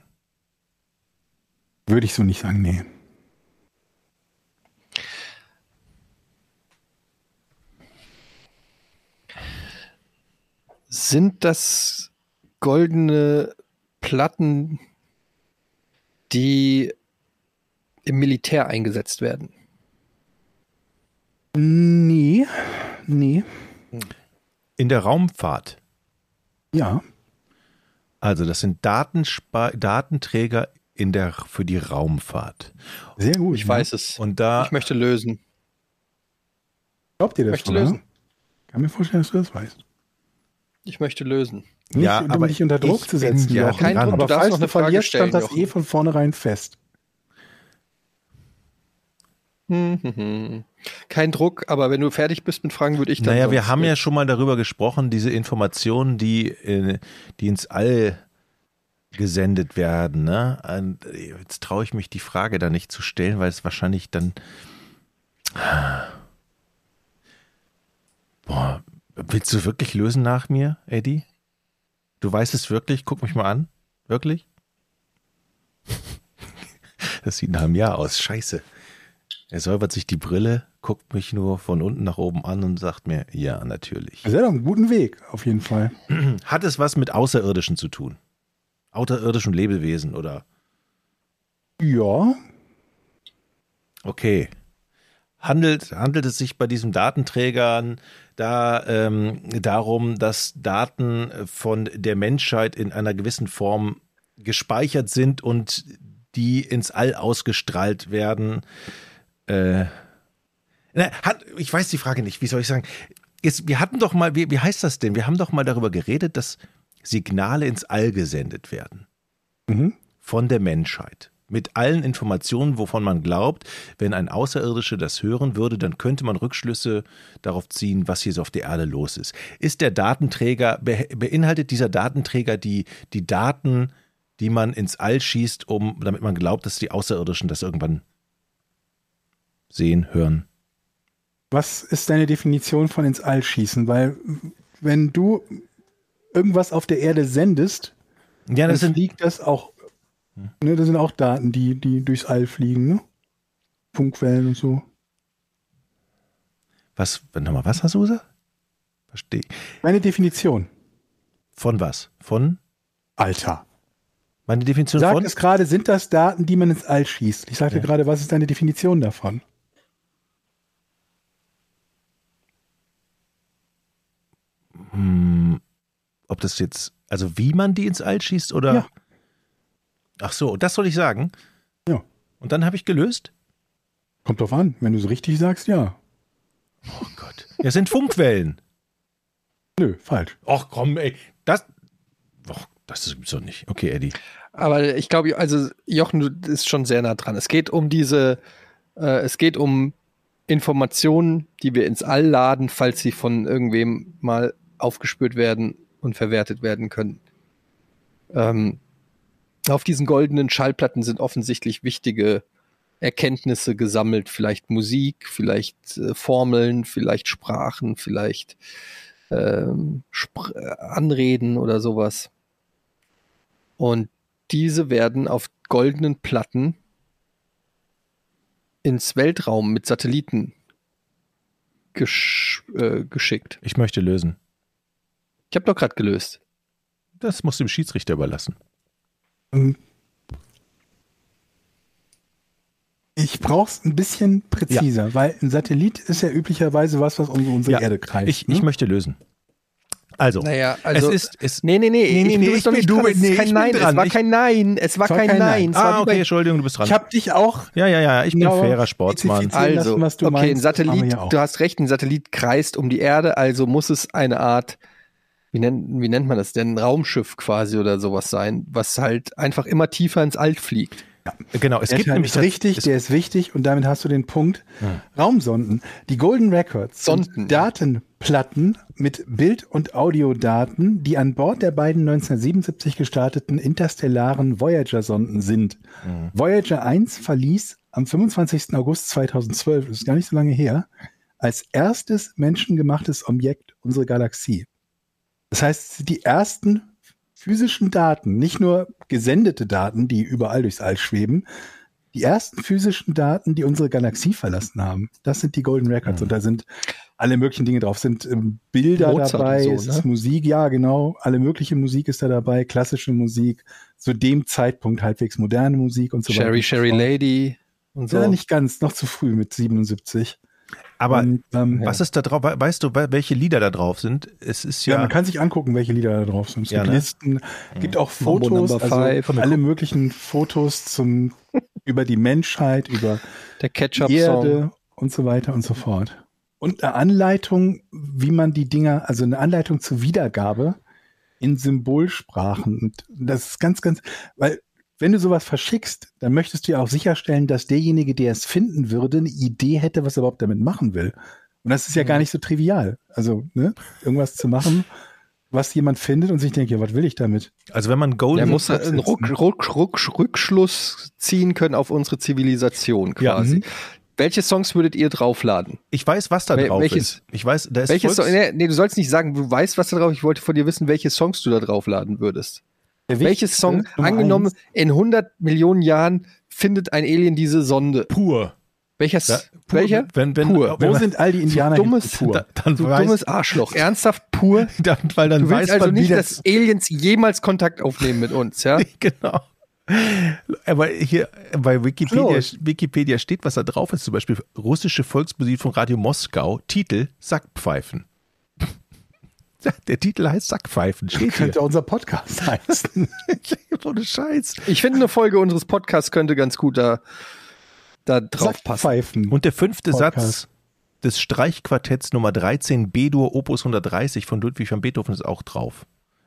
Würde ich so nicht sagen, nee. Sind das goldene Platten, die im Militär eingesetzt werden? Nee, nee, In der Raumfahrt. ja. Also das sind Datenspe Datenträger in der, für die Raumfahrt. Sehr gut. Ich weiß es. Und da Ich möchte lösen. Glaubt ihr das möchte schon, ja? lösen. Kann mir vorstellen, dass du das weißt. Ich möchte lösen. Nicht, Ja, um aber dich unter Druck zu setzen, ja Jochen. kein Druck, aber falls noch du eine Frage verlierst, stellen, stand das Jochen. eh von vornherein fest. Hm, hm, hm. Kein Druck, aber wenn du fertig bist mit Fragen, würde ich dann. Naja, wir haben ja schon mal darüber gesprochen, diese Informationen, die, äh, die ins All gesendet werden. Ne? Jetzt traue ich mich, die Frage da nicht zu stellen, weil es wahrscheinlich dann. Boah, willst du wirklich lösen nach mir, Eddie? Du weißt es wirklich? Guck mich mal an. Wirklich? Das sieht nach einem Jahr aus. Scheiße. Er säubert sich die Brille, guckt mich nur von unten nach oben an und sagt mir, ja, natürlich. Also er hat auf einem guten Weg, auf jeden Fall. Hat es was mit Außerirdischen zu tun? Außerirdischen Lebewesen oder? Ja, Okay. Handelt, handelt es sich bei diesen Datenträgern da ähm, darum, dass Daten von der Menschheit in einer gewissen Form gespeichert sind und die ins All ausgestrahlt werden? Äh, na, hat, ich weiß die Frage nicht, wie soll ich sagen? Jetzt, wir hatten doch mal, wie, wie heißt das denn? Wir haben doch mal darüber geredet, dass Signale ins All gesendet werden Mhm. von der Menschheit mit allen Informationen, wovon man glaubt, wenn ein Außerirdischer das hören würde, dann könnte man Rückschlüsse darauf ziehen, was hier so auf der Erde los ist. Ist der Datenträger, be beinhaltet dieser Datenträger die, die Daten, die man ins All schießt, um, damit man glaubt, dass die Außerirdischen das irgendwann sehen, hören? Was ist deine Definition von ins All schießen? Weil wenn du irgendwas auf der Erde sendest, Ja, dann das sind fliegt das auch. Ne, das sind auch Daten, die, die durchs All fliegen, ne? Funkwellen und so. was, nochmal, was du gesagt? Verstehe. Meine Definition. Von was? Von? Alter. Meine Definition Sag von? es gerade, sind das Daten, die man ins All schießt? Ich sagte Ja. gerade, was ist deine Definition davon? Hm, ob das jetzt, also wie man die ins All schießt oder? Ja. Ach so, das soll ich sagen? Ja. Und dann habe ich gelöst? Kommt drauf an. Wenn du es richtig sagst, ja. Oh Gott. Ja, es sind Funkwellen. Nö, falsch. Ach komm, ey. Das, och, das gibt's doch nicht. Okay, Eddie. Aber ich glaube, also Jochen, du ist schon sehr nah dran. Es geht um diese, äh, es geht um Informationen, die wir ins All laden, falls sie von irgendwem mal aufgespürt werden und verwertet werden können. Ähm, auf diesen goldenen Schallplatten sind offensichtlich wichtige Erkenntnisse gesammelt, vielleicht Musik, vielleicht äh, Formeln, vielleicht Sprachen, vielleicht ähm, Spr äh, Anreden oder sowas. Und diese werden auf goldenen Platten ins Weltraum mit Satelliten gesch äh, geschickt. Ich möchte lösen. Ich habe doch gerade gelöst. Das muss dem Schiedsrichter überlassen. Ich brauch's ein bisschen präziser, weil ein Satellit ist ja üblicherweise was, was um unsere Ja, Erde kreist. Ich, ne? ich möchte lösen. Also, Naja, also. es ist, es, nee, nee, nee, Nee, nee, ich, nee, du bist doch nicht du dran. Es kein Nein, dran. war kein Nein, es war kein Nein. Ah, okay, bei- Entschuldigung, du bist dran. ich habe dich auch ja, ja, ja, ich bin Genau. fairer Sportsmann. Also, lassen, was du okay, ein Satellit, ja du hast recht, ein Satellit kreist um die Erde, also muss es eine Art, wie nennt, wie nennt man das denn, ein Raumschiff quasi oder sowas sein, was halt einfach immer tiefer ins All fliegt. Genau, es Der gibt Teil nämlich ist richtig, der ist wichtig und damit hast du den Punkt. Raumsonden. Die Golden Records Sonden. sind Datenplatten mit Bild- und Audiodaten, die an Bord der beiden 1977 gestarteten interstellaren Voyager-Sonden sind. Voyager 1 verließ am 25. August 2012, das ist gar nicht so lange her, als erstes menschengemachtes Objekt unsere Galaxie. Das heißt, es die ersten physischen Daten, nicht nur gesendete Daten, die überall durchs All schweben, die ersten physischen Daten, die unsere Galaxie verlassen haben. Das sind die Golden Records und da sind alle möglichen Dinge drauf. Sind ähm, Bilder Mozart dabei, es so, ist ne? Musik, ja genau, alle mögliche Musik ist da dabei, klassische Musik, zu dem Zeitpunkt halbwegs moderne Musik und so weiter. Sherry, so Sherry fort. Lady und so. Ja, nicht ganz, noch zu früh mit 77. aber und, ähm, was ist da drauf? We- Weißt du, we- welche Lieder da drauf sind? Es ist Ja, ja, man kann sich angucken, welche Lieder da drauf sind. Es Ja, gibt ne? Listen, gibt auch Mambo Fotos, also alle möglichen Fotos zum, über die Menschheit, über Der die Ketchup-Song. Erde und so weiter und so fort. Und eine Anleitung, wie man die Dinger, also eine Anleitung zur Wiedergabe in Symbolsprachen. Und das ist ganz, ganz, weil wenn du sowas verschickst, dann möchtest du ja auch sicherstellen, dass derjenige, der es finden würde, eine Idee hätte, was er überhaupt damit machen will. Und das ist ja gar nicht so trivial. Also, ne, irgendwas zu machen, was jemand findet und sich denkt, ja, was will ich damit? also wenn man Golden Der muss einen Ruck, Ruck, Ruck, Rückschluss ziehen können auf unsere Zivilisation Ja, quasi. mhm. Welche Songs würdet ihr draufladen? ich weiß, was da drauf welches- ist. Ich weiß, da ist Welche Volks- so nee, nee, du sollst nicht sagen, du weißt, was da drauf ist. Ich wollte von dir wissen, welche Songs du da draufladen würdest. Der Welches Song, Nummer angenommen, eins, in 100 Millionen Jahren findet ein Alien diese Sonde. pur. Welches? Da, pur welcher? Wenn, wenn, Pur. wenn Wo sind all die Indianer dummes- hin? da, dann Du weiß, dummes Arschloch. Ernsthaft pur? dann, weil dann Du willst weiß also man, nicht, wie dass Aliens jemals Kontakt aufnehmen mit uns, ja? genau. Aber hier bei Wikipedia. Wikipedia steht, was da drauf ist. Zum Beispiel russische Volksmusik von Radio Moskau. Titel Sackpfeifen. Der Titel heißt Sackpfeifen. Steht hier. Könnte unser Podcast heißen. Ohne Scheiß. Ich finde, eine Folge unseres Podcasts könnte ganz gut da, da drauf passen. Und der fünfte Podcast. Satz des Streichquartetts Nummer 13 B-Dur Opus 130 von Ludwig van Beethoven ist auch drauf.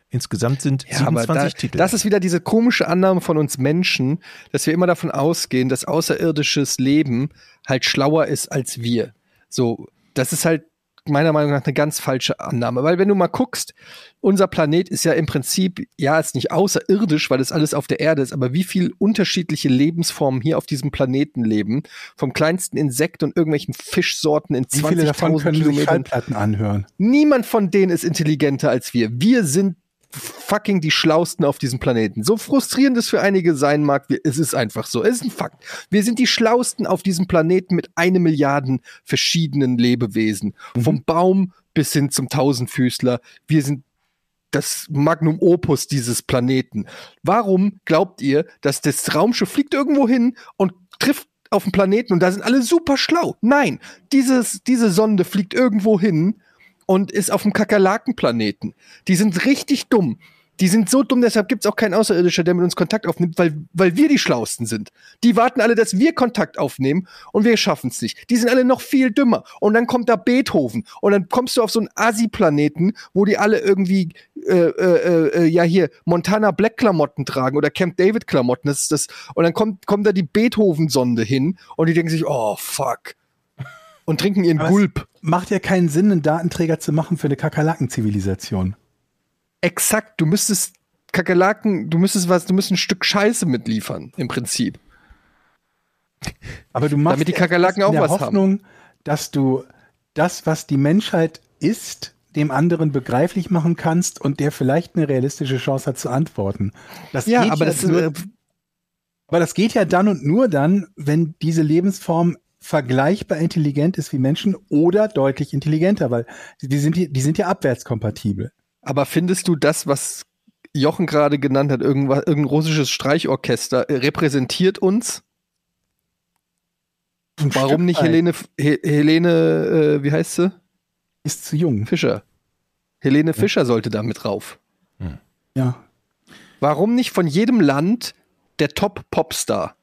Insgesamt sind Ja, aber 27 da, Titel. das ist wieder diese komische Annahme von uns Menschen, dass wir immer davon ausgehen, dass außerirdisches Leben halt schlauer ist als wir. So, das ist halt meiner Meinung nach eine ganz falsche Annahme, weil wenn du mal guckst, unser Planet ist ja im Prinzip, ja, ist nicht außerirdisch, weil es alles auf der Erde ist, aber wie viel unterschiedliche Lebensformen hier auf diesem Planeten leben, vom kleinsten Insekt und irgendwelchen Fischsorten in Wie viele davon 20.000 können sich Kilometern. Schallplatten anhören? Niemand von denen ist intelligenter als wir. Wir sind fucking die Schlausten auf diesem Planeten. So frustrierend es für einige sein mag, es ist einfach so. Es ist ein Fakt. Wir sind die Schlausten auf diesem Planeten mit eine Milliarden verschiedenen Lebewesen. Vom Baum bis hin zum Tausendfüßler. Wir sind das Magnum Opus dieses Planeten. Warum glaubt ihr, dass das Raumschiff fliegt irgendwo hin und trifft auf den Planeten und da sind alle super schlau? Nein, dieses, diese Sonde fliegt irgendwo hin und ist auf dem Kakerlakenplaneten. Die sind richtig dumm. Die sind so dumm, deshalb gibt's auch keinen Außerirdischer, der mit uns Kontakt aufnimmt, weil, weil wir die Schlausten sind. Die warten alle, dass wir Kontakt aufnehmen und wir schaffen's nicht. Die sind alle noch viel dümmer. Und dann kommt da Beethoven und dann kommst du auf so einen Asi-Planeten, wo die alle irgendwie, äh, äh, äh, ja hier, Montana Black-Klamotten tragen oder Camp David-Klamotten. Das ist das. Und dann kommt, kommt da die Beethoven-Sonde hin und die denken sich, oh fuck. Und trinken ihren Aber Gulp. Macht ja keinen Sinn, einen Datenträger zu machen für eine Kakerlaken-Zivilisation. Exakt, du müsstest Kakerlaken, du müsstest was, du müsstest ein Stück Scheiße mitliefern, im Prinzip. Aber du machst Damit die ja Kakerlaken in auch der was haben. Hoffnung, dass du das, was die Menschheit ist, dem anderen begreiflich machen kannst und der vielleicht eine realistische Chance hat zu antworten. Das Ja, geht aber das ist, nur, aber das geht ja dann und nur dann, wenn diese Lebensform vergleichbar intelligent ist wie Menschen oder deutlich intelligenter, weil die sind, die sind ja abwärtskompatibel. aber findest du das, was Jochen gerade genannt hat, irgendwas, irgendein russisches Streichorchester, äh, repräsentiert uns? Warum nicht Helene, He Helene, äh, wie heißt sie? Ist zu jung. Fischer. Helene Fischer sollte da mit drauf. Ja. Warum nicht von jedem Land der Top-Popstar?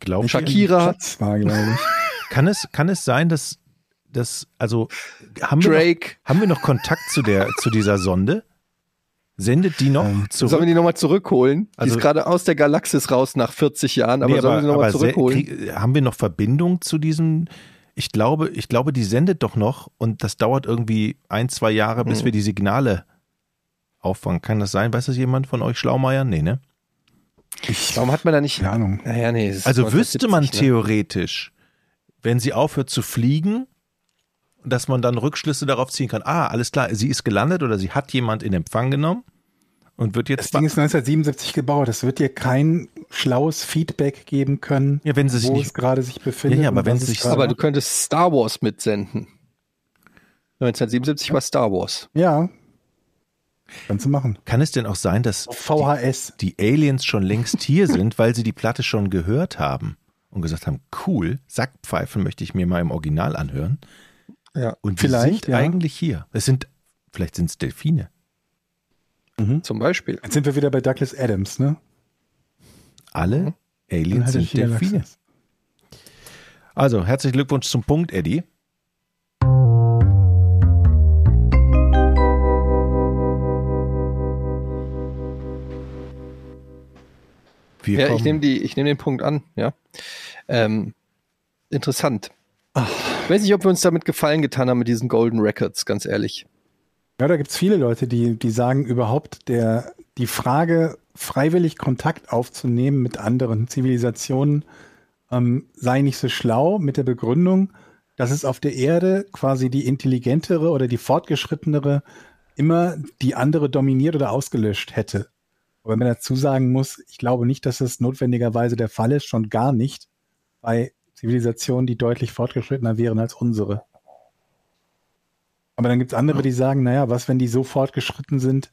Glaub, Shakira, Schatz war, glaube ich. kann es, kann es sein, dass, dass also haben wir, noch, Drake. haben wir noch Kontakt zu der, zu dieser Sonde? Sendet die noch Ähm, zurück? Sollen wir die nochmal zurückholen? die Also- ist gerade aus der Galaxis raus nach 40 Jahren, aber Nee, sollen wir sie nochmal zurückholen? krieg- haben wir noch Verbindung zu diesem? Ich glaube, ich glaube, die sendet doch noch und das dauert irgendwie ein, zwei Jahre, bis Hm. wir die Signale auffangen. Kann das sein? Weiß das jemand von euch Schlaumeier? Nee, ne? Warum hat man da nicht. Keine Ahnung. Naja, nee. Also wüsste man 1970, ne? theoretisch, wenn sie aufhört zu fliegen, dass man dann Rückschlüsse darauf ziehen kann, ah, alles klar, sie ist gelandet oder sie hat jemand in Empfang genommen und wird Das jetzt Ding ist 1977 gebaut. Es wird dir kein schlaues Feedback geben können, ja, wenn sie sich wo nicht es gerade sich befindet. Ja, ja, aber wenn es sich- gerade Aber du könntest Star Wars mitsenden. 1977 war Star Wars. Ja. Kannst du machen. kann es denn auch sein, dass VHS. die Aliens schon längst hier sind, weil sie die Platte schon gehört haben und gesagt haben, cool, Sackpfeifen möchte ich mir mal im Original anhören. Ja. Und die Vielleicht, sind ja. eigentlich hier. Es sind, vielleicht sind es Delfine. Zum Beispiel. Jetzt sind wir wieder bei Douglas Adams, ne? Alle Dann Aliens sind die. Delfine. Also, herzlichen Glückwunsch zum Punkt, Eddie. Wir Ja, ich kommen- nehme die, ich nehme den Punkt an, ja. Ähm, interessant. Ich weiß nicht, ob wir uns damit gefallen getan haben mit diesen Golden Records, ganz ehrlich. Ja, da gibt's viele Leute, die, die sagen überhaupt, der, die Frage, freiwillig Kontakt aufzunehmen mit anderen Zivilisationen, ähm, sei nicht so schlau mit der Begründung, dass es auf der Erde quasi die intelligentere oder die fortgeschrittenere immer die andere dominiert oder ausgelöscht hätte. Aber wenn man dazu sagen muss, ich glaube nicht, dass das notwendigerweise der Fall ist, schon gar nicht bei Zivilisationen, die deutlich fortgeschrittener wären als unsere. Aber dann gibt's andere, die sagen, naja, was, wenn die so fortgeschritten sind,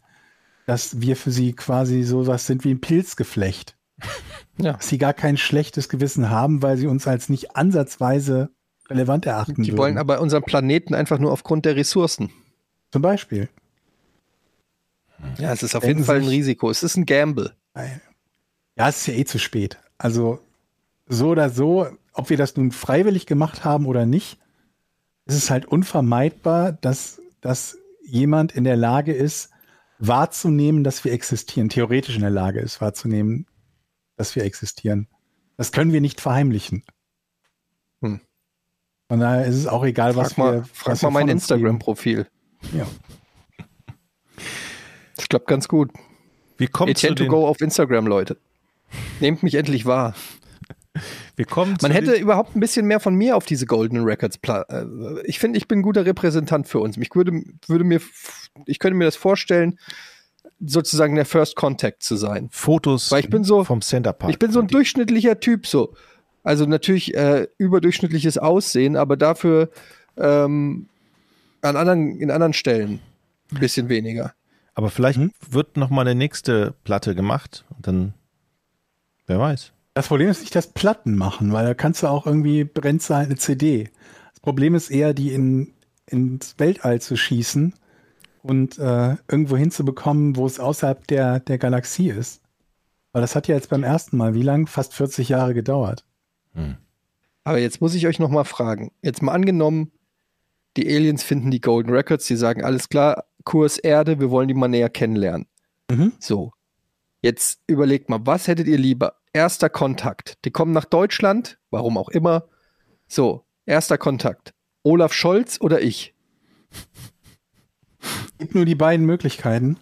dass wir für sie quasi so was sind wie ein Pilzgeflecht. Ja. Dass sie gar kein schlechtes Gewissen haben, weil sie uns als nicht ansatzweise relevant erachten Die würden. wollen aber unseren Planeten einfach nur aufgrund der Ressourcen. Zum Beispiel. Ja, es ist auf Denken jeden Fall ein Risiko. Es ist ein Gamble. Ja, es ist ja eh zu spät. Also so oder so, ob wir das nun freiwillig gemacht haben oder nicht, ist es halt unvermeidbar, dass, dass jemand in der Lage ist, wahrzunehmen, dass wir existieren, theoretisch in der Lage ist, wahrzunehmen, dass wir existieren. Das können wir nicht verheimlichen. Hm. Von daher ist es auch egal, was Frag mal, wir. frag was mal wir mein Instagram-Profil. Ja. Ich glaube ganz gut. Wir kommen, Etienne zu to den, go auf Instagram, Leute. Nehmt mich endlich wahr. wir kommen Man hätte überhaupt ein bisschen mehr von mir auf diese Golden Records. äh, Ich finde, ich bin ein guter Repräsentant für uns. Ich würde, würde mir, ich könnte mir das vorstellen, sozusagen der First Contact zu sein. Fotos Weil ich bin so- vom Center Park. Ich bin so ein durchschnittlicher Typ, so. Also natürlich äh, überdurchschnittliches Aussehen, aber dafür ähm, an anderen, in anderen Stellen ein bisschen weniger. Aber vielleicht Hm? wird noch mal eine nächste Platte gemacht und dann, wer weiß. Das Problem ist nicht das Platten machen, weil da kannst du auch irgendwie brennst du halt eine CD. Das Problem ist eher, die in, ins Weltall zu schießen und äh, irgendwo hinzubekommen, wo es außerhalb der, der Galaxie ist. Weil das hat ja jetzt beim ersten Mal, wie lang? Fast 40 Jahre gedauert. Aber jetzt muss ich euch noch mal fragen. Jetzt mal angenommen, die Aliens finden die Golden Records, die sagen, alles klar, Kurs Erde, wir wollen die mal näher kennenlernen. Mhm. So. Jetzt überlegt mal, was hättet ihr lieber? Erster Kontakt. Die kommen nach Deutschland, warum auch immer. So, erster Kontakt. Olaf Scholz oder ich? Gibt nur die beiden Möglichkeiten.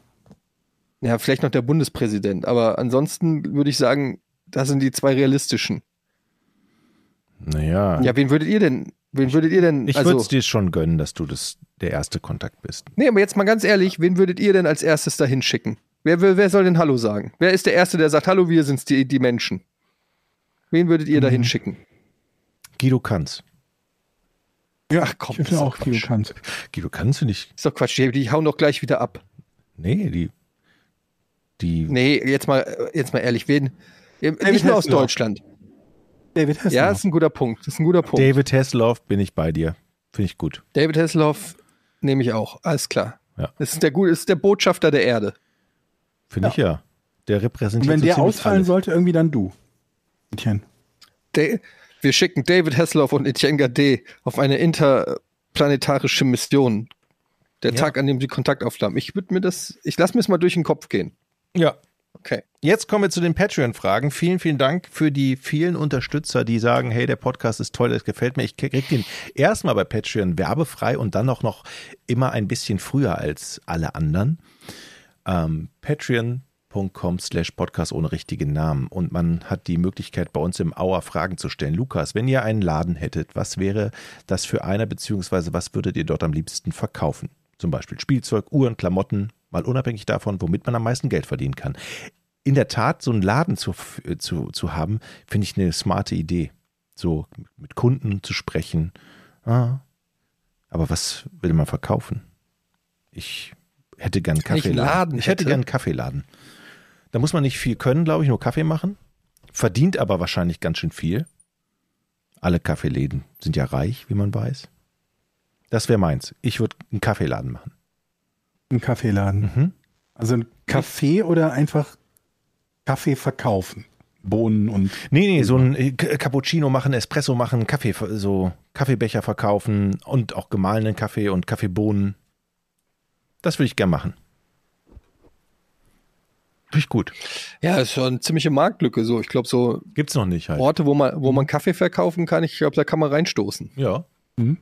Ja, vielleicht noch der Bundespräsident, aber ansonsten würde ich sagen, das sind die zwei realistischen. Naja, Ja, wen würdet ihr denn, wen würdet ihr denn, ich also, würde es dir schon gönnen, dass du das der erste Kontakt bist. nee, aber jetzt mal ganz ehrlich, wen würdet ihr denn als erstes da hinschicken? Wer, wer, wer soll denn Hallo sagen? Wer ist der Erste, der sagt, Hallo, wir sind's, die, die Menschen? Wen würdet ihr da Mhm. hinschicken? Guido Kanz. Ja, Ach komm, ich finde auch Quatsch. bekannt. Guido Kanz finde ich, Ist doch Quatsch, die, die hauen doch gleich wieder ab. nee, die, die, Nee, jetzt mal, jetzt mal ehrlich, wen? Nicht nur aus. Deutschland. David Hasselhoff. Ja, ist ein guter Punkt. Das ist ein guter Punkt. David Hasselhoff bin ich bei dir. Finde ich gut. David Hasselhoff nehme ich auch. Alles klar. Ja. Das ist der gut, ist der Botschafter der Erde. Finde ich ja. Der Und repräsentiert wenn so der ausfallen alles. sollte, irgendwie dann du. Etienne. Da- wir schicken David Hasselhoff und Etienne Gade auf eine interplanetarische Mission. Der Ja. Tag, an dem sie Kontakt aufnahmen. Ich würde mir das, ich lasse mir es mal durch den Kopf gehen. Ja, Okay. Jetzt kommen wir zu den Patreon-Fragen. Vielen, vielen Dank für die vielen Unterstützer, die sagen, hey, der Podcast ist toll, das gefällt mir. Ich krieg den erstmal bei Patreon werbefrei und dann auch noch immer ein bisschen früher als alle anderen. Ähm, Patreon.com slash Podcast ohne richtigen Namen. Und man hat die Möglichkeit, bei uns im Auer Fragen zu stellen. Lukas, wenn ihr einen Laden hättet, was wäre das für einer, beziehungsweise was würdet ihr dort am liebsten verkaufen? Zum Beispiel Spielzeug, Uhren, Klamotten, mal unabhängig davon, womit man am meisten Geld verdienen kann. In der Tat, so einen Laden zu, zu, zu haben, finde ich eine smarte Idee. So mit Kunden zu sprechen. Ah. Aber was will man verkaufen? Ich hätte gern einen ich einen Kaffeeladen. Laden ich hätte hätte? gern einen Kaffeeladen. Da muss man nicht viel können, glaube ich, nur Kaffee machen. Verdient aber wahrscheinlich ganz schön viel. Alle Kaffeeläden sind ja reich, wie man weiß. Das wäre meins. Ich würde einen Kaffeeladen machen. Ein Kaffeeladen. Mhm. Also ein Kaffee oder einfach Kaffee verkaufen. Bohnen und Nee, nee, so ein äh, Cappuccino machen, Espresso machen, Kaffee, so Kaffeebecher verkaufen und auch gemahlenen Kaffee und Kaffeebohnen. Das würde ich gern machen. Finde ich gut. Ja, ist schon eine ziemliche Marktlücke. So, ich glaube, so Gibt's noch nicht halt. Orte, wo man, wo man Kaffee verkaufen kann, ich glaube, da kann man reinstoßen. Ja. Mhm.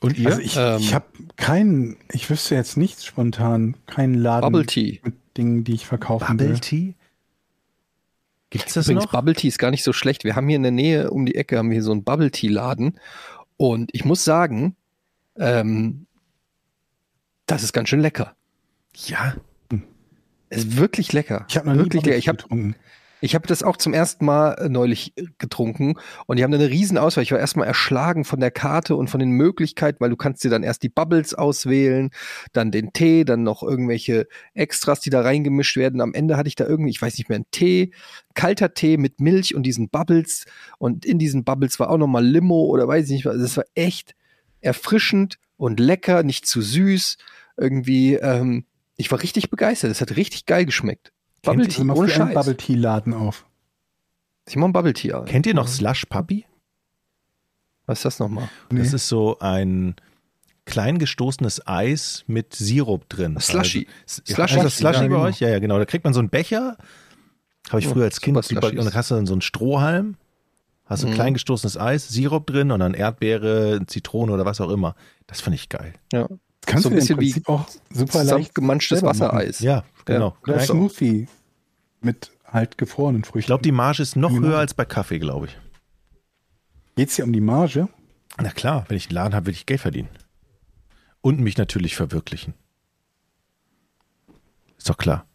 Und ihr? Also ich, Ähm. ich habe keinen, ich wüsste jetzt nichts spontan, keinen Laden Bubble Tea. mit Dingen, die ich verkaufen Bubble will. Tea? Gibt's das Übrigens, noch? Bubble Tea ist gar nicht so schlecht. Wir haben hier in der Nähe um die Ecke haben wir hier so einen Bubble Tea Laden und ich muss sagen, ähm, das ist ganz schön lecker. Ja. Es ist wirklich lecker. Ich habe noch nie wirklich Bubble lecker. Ich habe getrunken. Ich hab das auch zum ersten Mal äh, neulich äh, getrunken und die haben da eine riesen Auswahl. Ich war erstmal erschlagen von der Karte und von den Möglichkeiten, weil du kannst dir dann erst die Bubbles auswählen, dann den Tee, dann noch irgendwelche Extras, die da reingemischt werden. Am Ende hatte ich da irgendwie, ich weiß nicht mehr, einen Tee, kalter Tee mit Milch und diesen Bubbles und in diesen Bubbles war auch noch mal Limo oder weiß ich nicht was. Das war echt erfrischend und lecker, nicht zu süß. Irgendwie, ähm, ich war richtig begeistert. Es hat richtig geil geschmeckt. Bubble Tea, ohne Scheiß. Bubble Tea Laden auf. Ich mach einen Bubble Tea. Alter. Kennt ihr noch Slush Puppy? Was ist das nochmal? Nee. Das ist so ein klein gestoßenes Eis mit Sirup drin. Slushy. Also, ja, Slushy. das Slushy Ja, bei genau. euch? Ja, ja, genau. Da kriegt man so einen Becher. Habe ich Ja, früher als Kind. super Und dann hast du dann so einen Strohhalm. Hast du Mhm. klein gestoßenes Eis, Sirup drin und dann Erdbeere, Zitrone oder was auch immer. Das finde ich geil. Ja. Das kannst So ein bisschen wie Prinzip auch super leicht machen. Wassereis. Ja, genau. Oder Ja, Smoothie mit halt gefrorenen Früchten. Ich glaube, die Marge ist noch Genau. höher als bei Kaffee, glaube ich. Geht's hier um die Marge? Na klar, wenn ich einen Laden habe, will ich Geld verdienen. Und mich natürlich verwirklichen. Ist doch klar.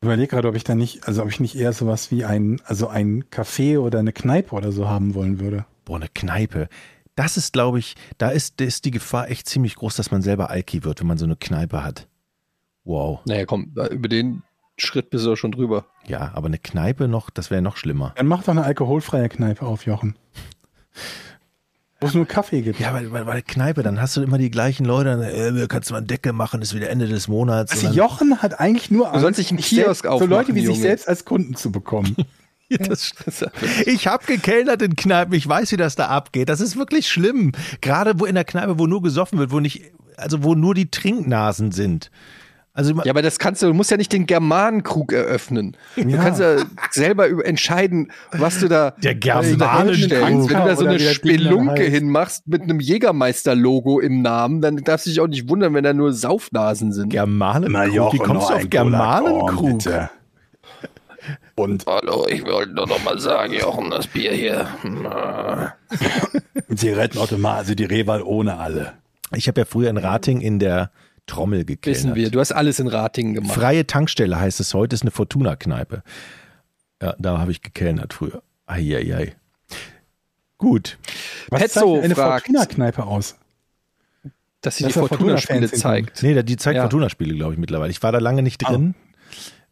Ich überlege gerade, ob ich da nicht, also ob ich nicht eher sowas wie ein, also ein Café oder eine Kneipe oder so haben wollen würde. Boah, eine Kneipe. Das ist, glaube ich, da ist, ist die Gefahr echt ziemlich groß, dass man selber Alki wird, wenn man so eine Kneipe hat. Wow. Naja, komm, über den Schritt bist du doch schon drüber. Ja, aber eine Kneipe noch, das wäre noch schlimmer. Dann mach doch eine alkoholfreie Kneipe auf, Jochen. Wo es nur Kaffee gibt. Ja, weil, weil, weil Kneipe, dann hast du immer die gleichen Leute, dann, äh, kannst du mal einen Deckel machen, ist wieder Ende des Monats. Also Jochen hat eigentlich nur Du sollst dich einen sich Kiosk aufmachen, Leute wie sich Junge. selbst als Kunden zu bekommen. Das, ich habe gekellnert in Kneipen, ich weiß, wie das da abgeht. Das ist wirklich schlimm. Gerade wo in der Kneipe, wo nur gesoffen wird, wo nicht, also wo nur die Trinknasen sind. Also Ja, aber das kannst du, du musst ja nicht den Germanenkrug eröffnen. Du Ja. kannst ja selber über entscheiden, was du da Der du Germanenkrug. Wenn du da so eine Spelunke hinmachst mit einem Jägermeister-Logo im Namen, dann darfst du dich auch nicht wundern, wenn da nur Saufnasen sind. Germanenkrug, wie kommst du auf Germanenkrug? Und Hallo, ich wollte nur noch mal sagen, Jochen, das Bier hier. Zigarettenautomat, also die Reval ohne alle. Ich habe ja früher in Rating in der Trommel gekellnert. Wissen wir, du hast alles in Ratingen gemacht. Freie Tankstelle heißt es heute, ist eine Fortuna-Kneipe. Ja, da habe ich gekellnert früher. Eieiei. Gut. Was Petzo eine Fortuna-Kneipe aus? dass sie Dass die Fortuna-Spiele Fortuna-Fans zeigt. Nee, da- die zeigt Ja. Fortuna-Spiele, glaube ich, mittlerweile. Ich war da lange nicht drin.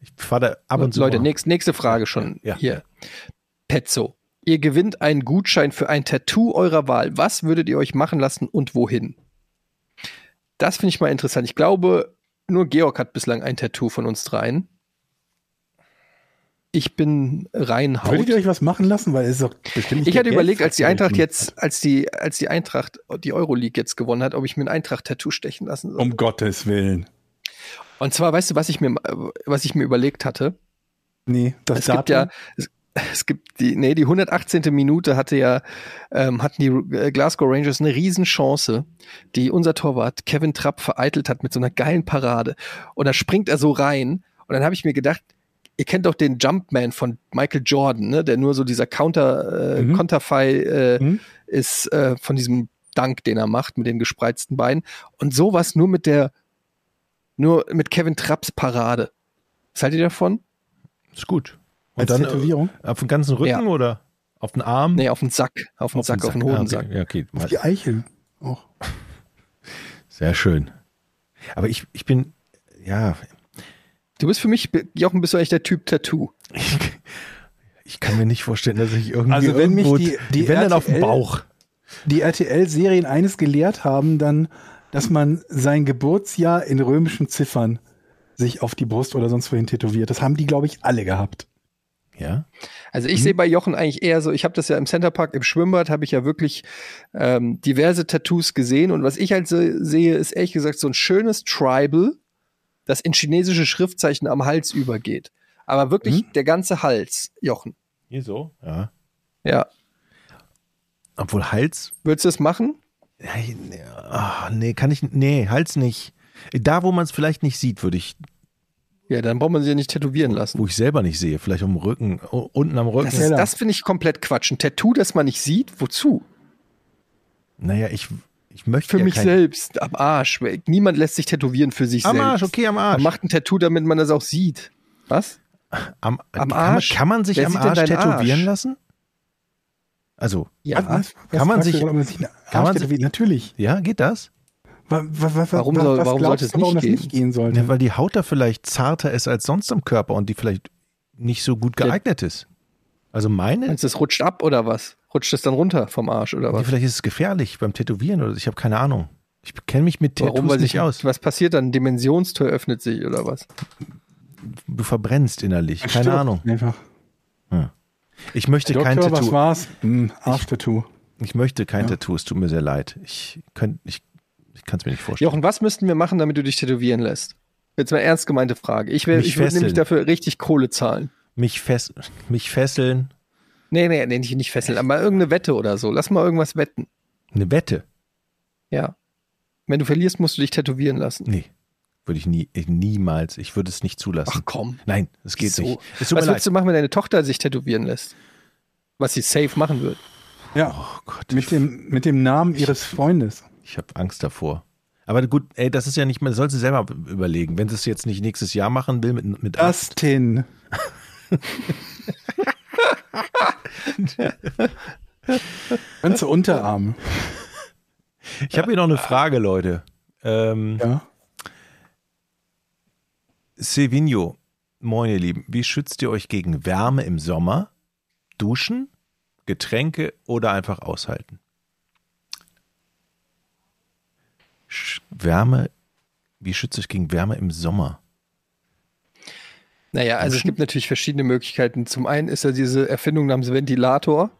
Ich fahre da ab und zu. Leute, nächst, nächste Frage schon Ja. hier. Petzo. Ihr gewinnt einen Gutschein für ein Tattoo eurer Wahl. Was würdet ihr euch machen lassen und wohin? Das finde ich mal interessant. Ich glaube, nur Georg hat bislang ein Tattoo von uns dreien. Ich bin rein Haut. Würdet ihr euch was machen lassen? Weil es ist doch bestimmt nicht Ich hatte überlegt, als die Eintracht jetzt, als die, als die Eintracht die Euroleague jetzt gewonnen hat, ob ich mir ein Eintracht-Tattoo stechen lassen soll. Um Gottes Willen. Und zwar, weißt du, was ich mir, was ich mir überlegt hatte? Nee, das es gibt ja, Datum- es, es gibt die, nee, die 118. Minute hatte ja, ähm, hatten die äh, Glasgow Rangers eine Riesenchance, die unser Torwart Kevin Trapp vereitelt hat mit so einer geilen Parade. Und da springt er so rein. Und dann habe ich mir gedacht, ihr kennt doch den Jumpman von Michael Jordan, ne, der nur so dieser Counter, äh, Mhm. Konterfei äh, Mhm. ist äh, von diesem Dank, den er macht mit den gespreizten Beinen. Und sowas nur mit der, nur mit Kevin Trapps Parade. Was haltet ihr davon? Ist gut. als Und dann Tätowierung. äh, auf den ganzen Rücken Ja. oder auf den Arm? Nee, auf den Sack. Auf den Sack, auf den Ah, Hodensack. okay. Ja, okay. Auf die Eichel. Auch. Sehr schön. Aber ich, ich bin, ja, Du bist für mich, Jochen, bist du eigentlich der Typ Tattoo. ich, ich kann mir nicht vorstellen, dass ich irgendwie Also wenn mich irgendwo, die- die wenn dann auf dem RTL Bauch. Die RTL-Serien eines gelehrt haben, dann, dass man sein Geburtsjahr in römischen Ziffern sich auf die Brust oder sonst wohin tätowiert. Das haben die, glaube ich, alle gehabt. Ja. Also ich sehe bei Jochen eigentlich eher so, ich habe das ja im Centerpark, im Schwimmbad habe ich ja wirklich ähm, diverse Tattoos gesehen und was ich halt so, sehe, ist ehrlich gesagt so ein schönes Tribal, das in chinesische Schriftzeichen am Hals übergeht. Aber wirklich der ganze Hals, Jochen. Hier so? Ja. Ja. Obwohl Hals, Würdest du es machen? Nee, ah, nee, kann ich, nee, Hals nicht. Da, wo man es vielleicht nicht sieht, würde ich, Ja, dann braucht man sie ja nicht tätowieren lassen. wo ich selber nicht sehe, vielleicht am Rücken, unten am Rücken. Das, ist- das finde ich komplett Quatsch. Ein Tattoo, das man nicht sieht, wozu? naja, ich, ich möchte Für ja mich selbst, am Arsch. Niemand lässt sich tätowieren für sich Am selbst. Arsch, okay, am Arsch. Man macht ein Tattoo, damit man das auch sieht. Was? Am, Am kann, Arsch? Man, kann man sich Wer am Arsch tätowieren Arsch? lassen? Also, Ja. Was Kann man sich- kann man sich-? Natürlich. ja, geht das? Wa- wa- wa- Warum wa- soll- was warum sollte es warum nicht nicht gehen sollte? Ja, weil die Haut da vielleicht zarter ist als sonst am Körper und die vielleicht nicht so gut Ja. geeignet ist. Also meine, Meinst du, es rutscht ab oder was? Rutscht es dann runter vom Arsch oder was? vielleicht ist es gefährlich beim Tätowieren oder ich habe keine Ahnung. Ich kenne mich mit Tattoos Warum? Weil nicht aus. was passiert dann? Ein Dimensionstor öffnet sich oder was? Du verbrennst innerlich. Keine Ahnung. Einfach. Ich möchte kein Doktor, was Tattoo. war's? Hm, Arschtattoo. Ich möchte kein Ja. Tattoo, es tut mir sehr leid. Ich, könnt, ich, ich kann es mir nicht vorstellen. Jochen, was müssten wir machen, damit du dich tätowieren lässt? Jetzt mal ernst gemeinte Frage. Ich, wär- ich würde nämlich dafür richtig Kohle zahlen. mich, fess, mich fesseln, Nee, nee, nee, nicht, nicht fesseln, aber irgendeine Wette oder so. Lass mal irgendwas wetten. eine Wette. Ja. Wenn du verlierst, musst du dich tätowieren lassen. Nee, würde ich nie, ich, niemals. Ich würde es nicht zulassen. Ach komm. Nein, es geht So. nicht. Es tut Was würdest du machen, wenn deine Tochter sich tätowieren lässt? Was sie safe machen wird. Ja, Oh Gott, mit dem, mit dem Namen ihres Freundes. ich habe Angst davor. Aber gut, ey, das ist ja nicht mehr, soll sie selber überlegen. Wenn sie es jetzt nicht nächstes Jahr machen will mit, mit Dustin. Ganze Unterarme. Ich habe hier noch eine Frage, Leute. Ähm, Ja. Sevigno, moin ihr Lieben, wie schützt ihr euch gegen Wärme im Sommer? Duschen, Getränke oder einfach aushalten? Sch Wärme, wie schützt ihr euch gegen Wärme im Sommer? Naja, also es gibt natürlich verschiedene Möglichkeiten. Zum einen ist ja diese Erfindung namens Ventilator.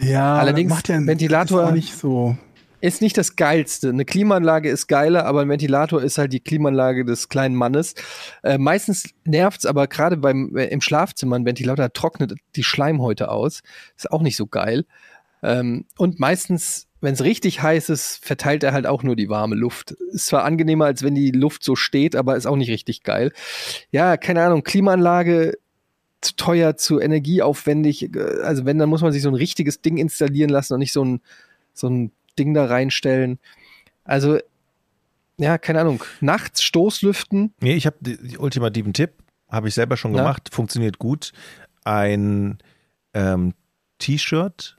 Ja, Allerdings, macht ja Ventilator- ist auch nicht so. Ist nicht das Geilste. Eine Klimaanlage ist geiler, aber ein Ventilator ist halt die Klimaanlage des kleinen Mannes. Äh, meistens nervt's aber gerade beim äh, im Schlafzimmer ein Ventilator trocknet die Schleimhäute aus. Ist auch nicht so geil. Ähm, und meistens, wenn es richtig heiß ist, verteilt er halt auch nur die warme Luft. Ist zwar angenehmer, als wenn die Luft so steht, aber ist auch nicht richtig geil. Ja, keine Ahnung, Klimaanlage zu teuer, zu energieaufwendig. Äh, Also wenn, dann muss man sich so ein richtiges Ding installieren lassen und nicht so ein, so ein Ding da reinstellen. Also, ja, keine Ahnung. Nachts Stoßlüften. Nee, ich habe den ultimativen Tipp, habe ich selber schon gemacht, funktioniert gut. Ein ähm, T-Shirt,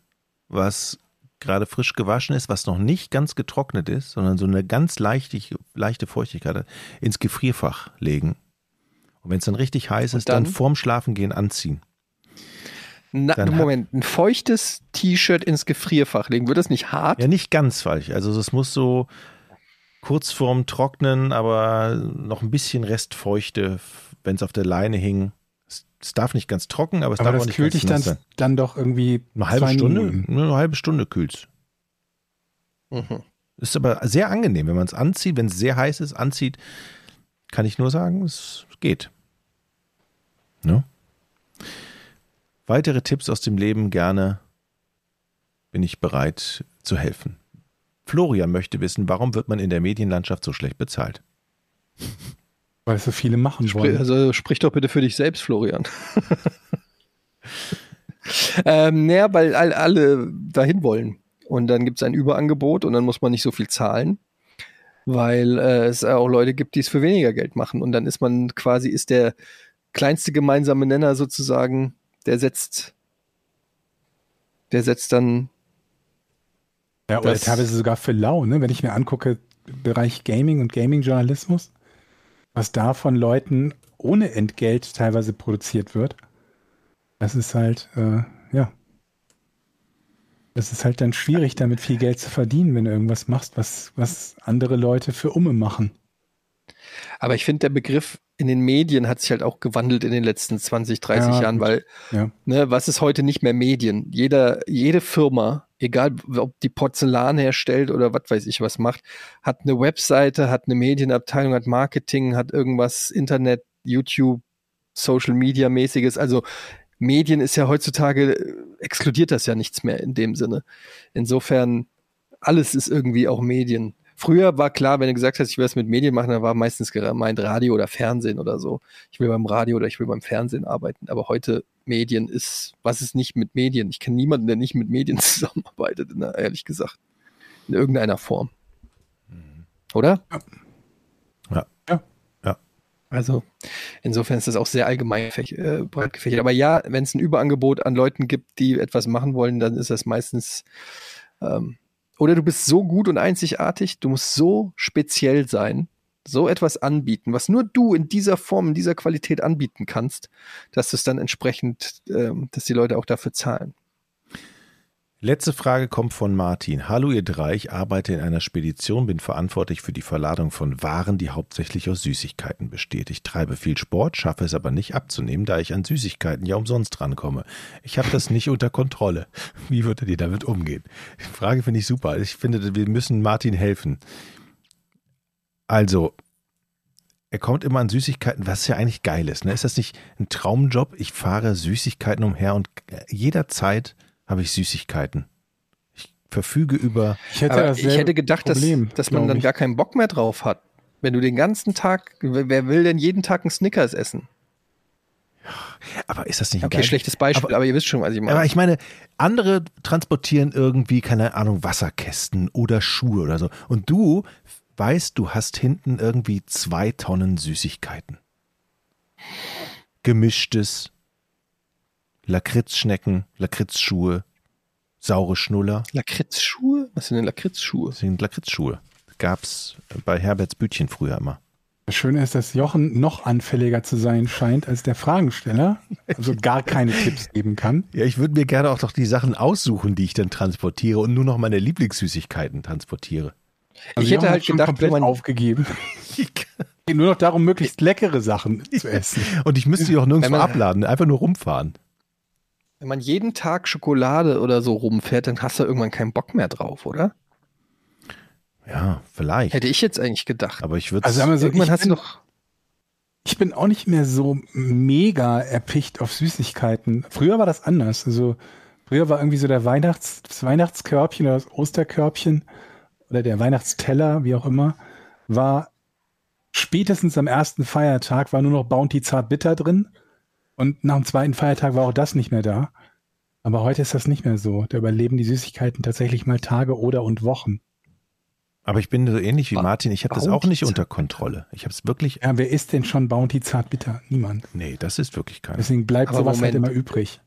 was gerade frisch gewaschen ist, was noch nicht ganz getrocknet ist, sondern so eine ganz leichte, leichte Feuchtigkeit hat, ins Gefrierfach legen. Und wenn es dann richtig heiß Und ist, dann dann? vorm Schlafengehen anziehen. Na, Moment, ein feuchtes T-Shirt ins Gefrierfach legen. Wird das nicht hart? Ja, nicht ganz falsch. Also es muss so kurz vorm Trocknen, aber noch ein bisschen Restfeuchte, wenn es auf der Leine hing. Es, es darf nicht ganz trocken, aber es Aber darf auch das nicht kühlt ganz dich dann, nass sein. dann doch irgendwie Eine halbe zwei Stunde? Minuten. Nur Eine halbe Stunde kühlt's. Mhm. Ist aber sehr angenehm, wenn man es anzieht, wenn es sehr heiß ist, anzieht, kann ich nur sagen, es geht. Ne? Weitere Tipps aus dem Leben gerne bin ich bereit zu helfen. Florian möchte wissen, warum wird man in der Medienlandschaft so schlecht bezahlt? Weil es so viele machen Sprich, wollen. also sprich doch bitte für dich selbst, Florian. ähm, naja, weil all, alle dahin wollen. Und dann gibt es ein Überangebot und dann muss man nicht so viel zahlen, weil äh, es auch Leute gibt, die es für weniger Geld machen. Und dann ist man quasi, ist der kleinste gemeinsame Nenner sozusagen, der setzt, der setzt dann Ja, oder teilweise sogar für lau, ne? Wenn ich mir angucke, Bereich Gaming und Gaming-Journalismus, was da von Leuten ohne Entgelt teilweise produziert wird, das ist halt, äh, ja. Das ist halt dann schwierig, damit viel Geld zu verdienen, wenn du irgendwas machst, was, was andere Leute für Umme machen. Aber ich finde, der Begriff in den Medien hat sich halt auch gewandelt in den letzten 20, 30 Ja, Jahren, weil, Ja. ne, was ist heute nicht mehr Medien? Jeder, jede Firma, egal ob die Porzellan herstellt oder was weiß ich was macht, hat eine Webseite, hat eine Medienabteilung, hat Marketing, hat irgendwas, Internet, YouTube, Social Media mäßiges. Also Medien ist ja heutzutage, äh, exkludiert das ja nichts mehr in dem Sinne. Insofern, alles ist irgendwie auch Medien. Früher war klar, wenn du gesagt hast, ich will was mit Medien machen, dann war meistens gemeint Radio oder Fernsehen oder so. Ich will beim Radio oder ich will beim Fernsehen arbeiten. Aber heute Medien ist, was ist nicht mit Medien? Ich kenne niemanden, der nicht mit Medien zusammenarbeitet, ne, ehrlich gesagt. In irgendeiner Form. Oder? Ja. Ja. Ja. Also insofern ist das auch sehr allgemein äh, breit gefächert. Aber ja, wenn es ein Überangebot an Leuten gibt, die etwas machen wollen, dann ist das meistens ähm, oder du bist so gut und einzigartig, du musst so speziell sein, so etwas anbieten, was nur du in dieser Form, in dieser Qualität anbieten kannst, dass es dann entsprechend, ähm, dass die Leute auch dafür zahlen. Letzte Frage kommt von Martin. Hallo ihr drei, ich arbeite in einer Spedition, bin verantwortlich für die Verladung von Waren, die hauptsächlich aus Süßigkeiten besteht. Ich treibe viel Sport, schaffe es aber nicht abzunehmen, da ich an Süßigkeiten ja umsonst rankomme. Ich habe das nicht unter Kontrolle. Wie würdet ihr damit umgehen? Die Frage finde ich super. Ich finde, wir müssen Martin helfen. Also, er kommt immer an Süßigkeiten, was ja eigentlich geil ist. Ne? Ist das nicht ein Traumjob? Ich fahre Süßigkeiten umher und jederzeit habe ich Süßigkeiten. Ich verfüge über. Ich hätte, ich hätte gedacht, Problem, dass, dass man dann ich. gar keinen Bock mehr drauf hat. Wenn du den ganzen Tag, wer will denn jeden Tag einen Snickers essen? Aber ist das nicht okay, geil? schlechtes Beispiel, aber, aber, ihr wisst schon, was ich meine. Aber ich meine, andere transportieren irgendwie, keine Ahnung, Wasserkästen oder Schuhe oder so. Und du weißt, du hast hinten irgendwie zwei Tonnen Süßigkeiten. Gemischtes, Lakritzschnecken, Lakritzschuhe, saure Schnuller. Lakritzschuhe? Was sind denn Lakritzschuhe? Das sind Lakritzschuhe. Gab's bei Herberts Bütchen früher immer. Das Schöne ist, dass Jochen noch anfälliger zu sein scheint als der Fragensteller, also gar keine Tipps geben kann. Ja, ich würde mir gerne auch doch die Sachen aussuchen, die ich dann transportiere und nur noch meine Lieblingssüßigkeiten transportiere. Also ich hätte halt gedacht, komplett man aufgegeben. geht nur noch darum, möglichst leckere Sachen zu essen. Und ich müsste die auch nirgendwo abladen, einfach nur rumfahren. Wenn man jeden Tag Schokolade oder so rumfährt, dann hast du irgendwann keinen Bock mehr drauf, oder? Ja, vielleicht. Hätte ich jetzt eigentlich gedacht. Aber ich würde Also sagen wir so, irgendwann hast du noch. Ich bin auch nicht mehr so mega erpicht auf Süßigkeiten. Früher war das anders. Also früher war irgendwie so der Weihnachts, das Weihnachtskörbchen oder das Osterkörbchen oder der Weihnachtsteller, wie auch immer, war spätestens am ersten Feiertag war nur noch Bounty Zart Bitter drin. Und nach dem zweiten Feiertag war auch das nicht mehr da. Aber heute ist das nicht mehr so. Da überleben die Süßigkeiten tatsächlich mal Tage oder und Wochen. Aber ich bin so ähnlich wie Martin. Ich habe das auch nicht unter Kontrolle. Ich habe es wirklich. Ja, wer isst denn schon Bounty Zartbitter? Niemand. Nee, das ist wirklich keiner. Deswegen bleibt Aber sowas halt Moment. halt immer übrig.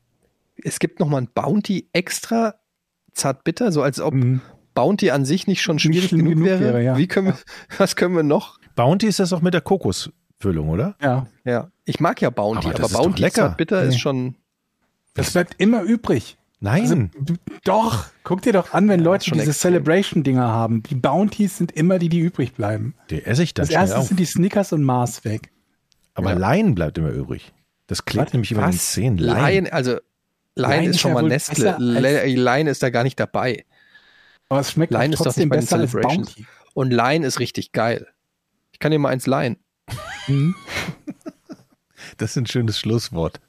Es gibt noch mal ein Bounty extra Zartbitter, so als ob mhm. Bounty an sich nicht schon schwierig nicht genug, genug, wäre. wäre ja. Wie können wir, was können wir noch? Bounty ist das auch mit der Kokos Füllung, oder? Ja. Ja. Ich mag ja Bounty, aber, aber Bounty lecker. bitter nee. ist schon. Das bleibt immer übrig. Nein. Also, doch. Guck dir doch an, wenn Leute diese Celebration-Dinger haben. Die Bounties sind immer die, die übrig bleiben. Die esse ich dann Als erstes sind die Snickers und Mars weg. Aber ja. Lion bleibt immer übrig. Das klebt nämlich immer in den Zähnen. Lion. Lion, also Lion, ist schon ja mal Nestle. Lion ist da gar nicht dabei. Aber es schmeckt Lion trotzdem besser als Bounty. Und Lion ist richtig geil. Ich kann dir mal eins leihen. Mhm. Das ist ein schönes Schlusswort.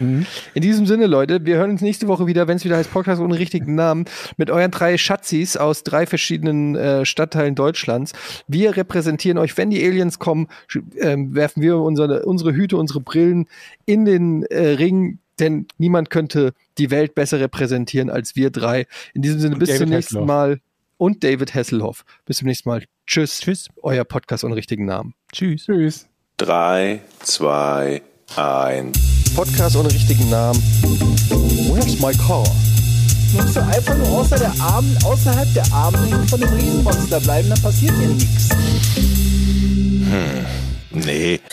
Mhm. In diesem Sinne, Leute, wir hören uns nächste Woche wieder, wenn es wieder heißt Podcast ohne richtigen Namen, mit euren drei Schatzis aus drei verschiedenen äh, Stadtteilen Deutschlands. Wir repräsentieren euch, wenn die Aliens kommen, äh, werfen wir unsere, unsere Hüte, unsere Brillen in den äh, Ring, denn niemand könnte die Welt besser repräsentieren als wir drei. In diesem Sinne, bis zum nächsten Hesselhoff. Mal. Und David Hasselhoff. Bis zum nächsten Mal. Tschüss. Tschüss. Euer Podcast ohne richtigen Namen. Tschüss. Tschüss. 3, 2, 1. Podcast ohne richtigen Namen. Where's my car? Nimmst du einfach nur außer der Arm, außerhalb der Armlänge von dem Riesenmonster bleiben, dann passiert dir nichts. Hm, nee.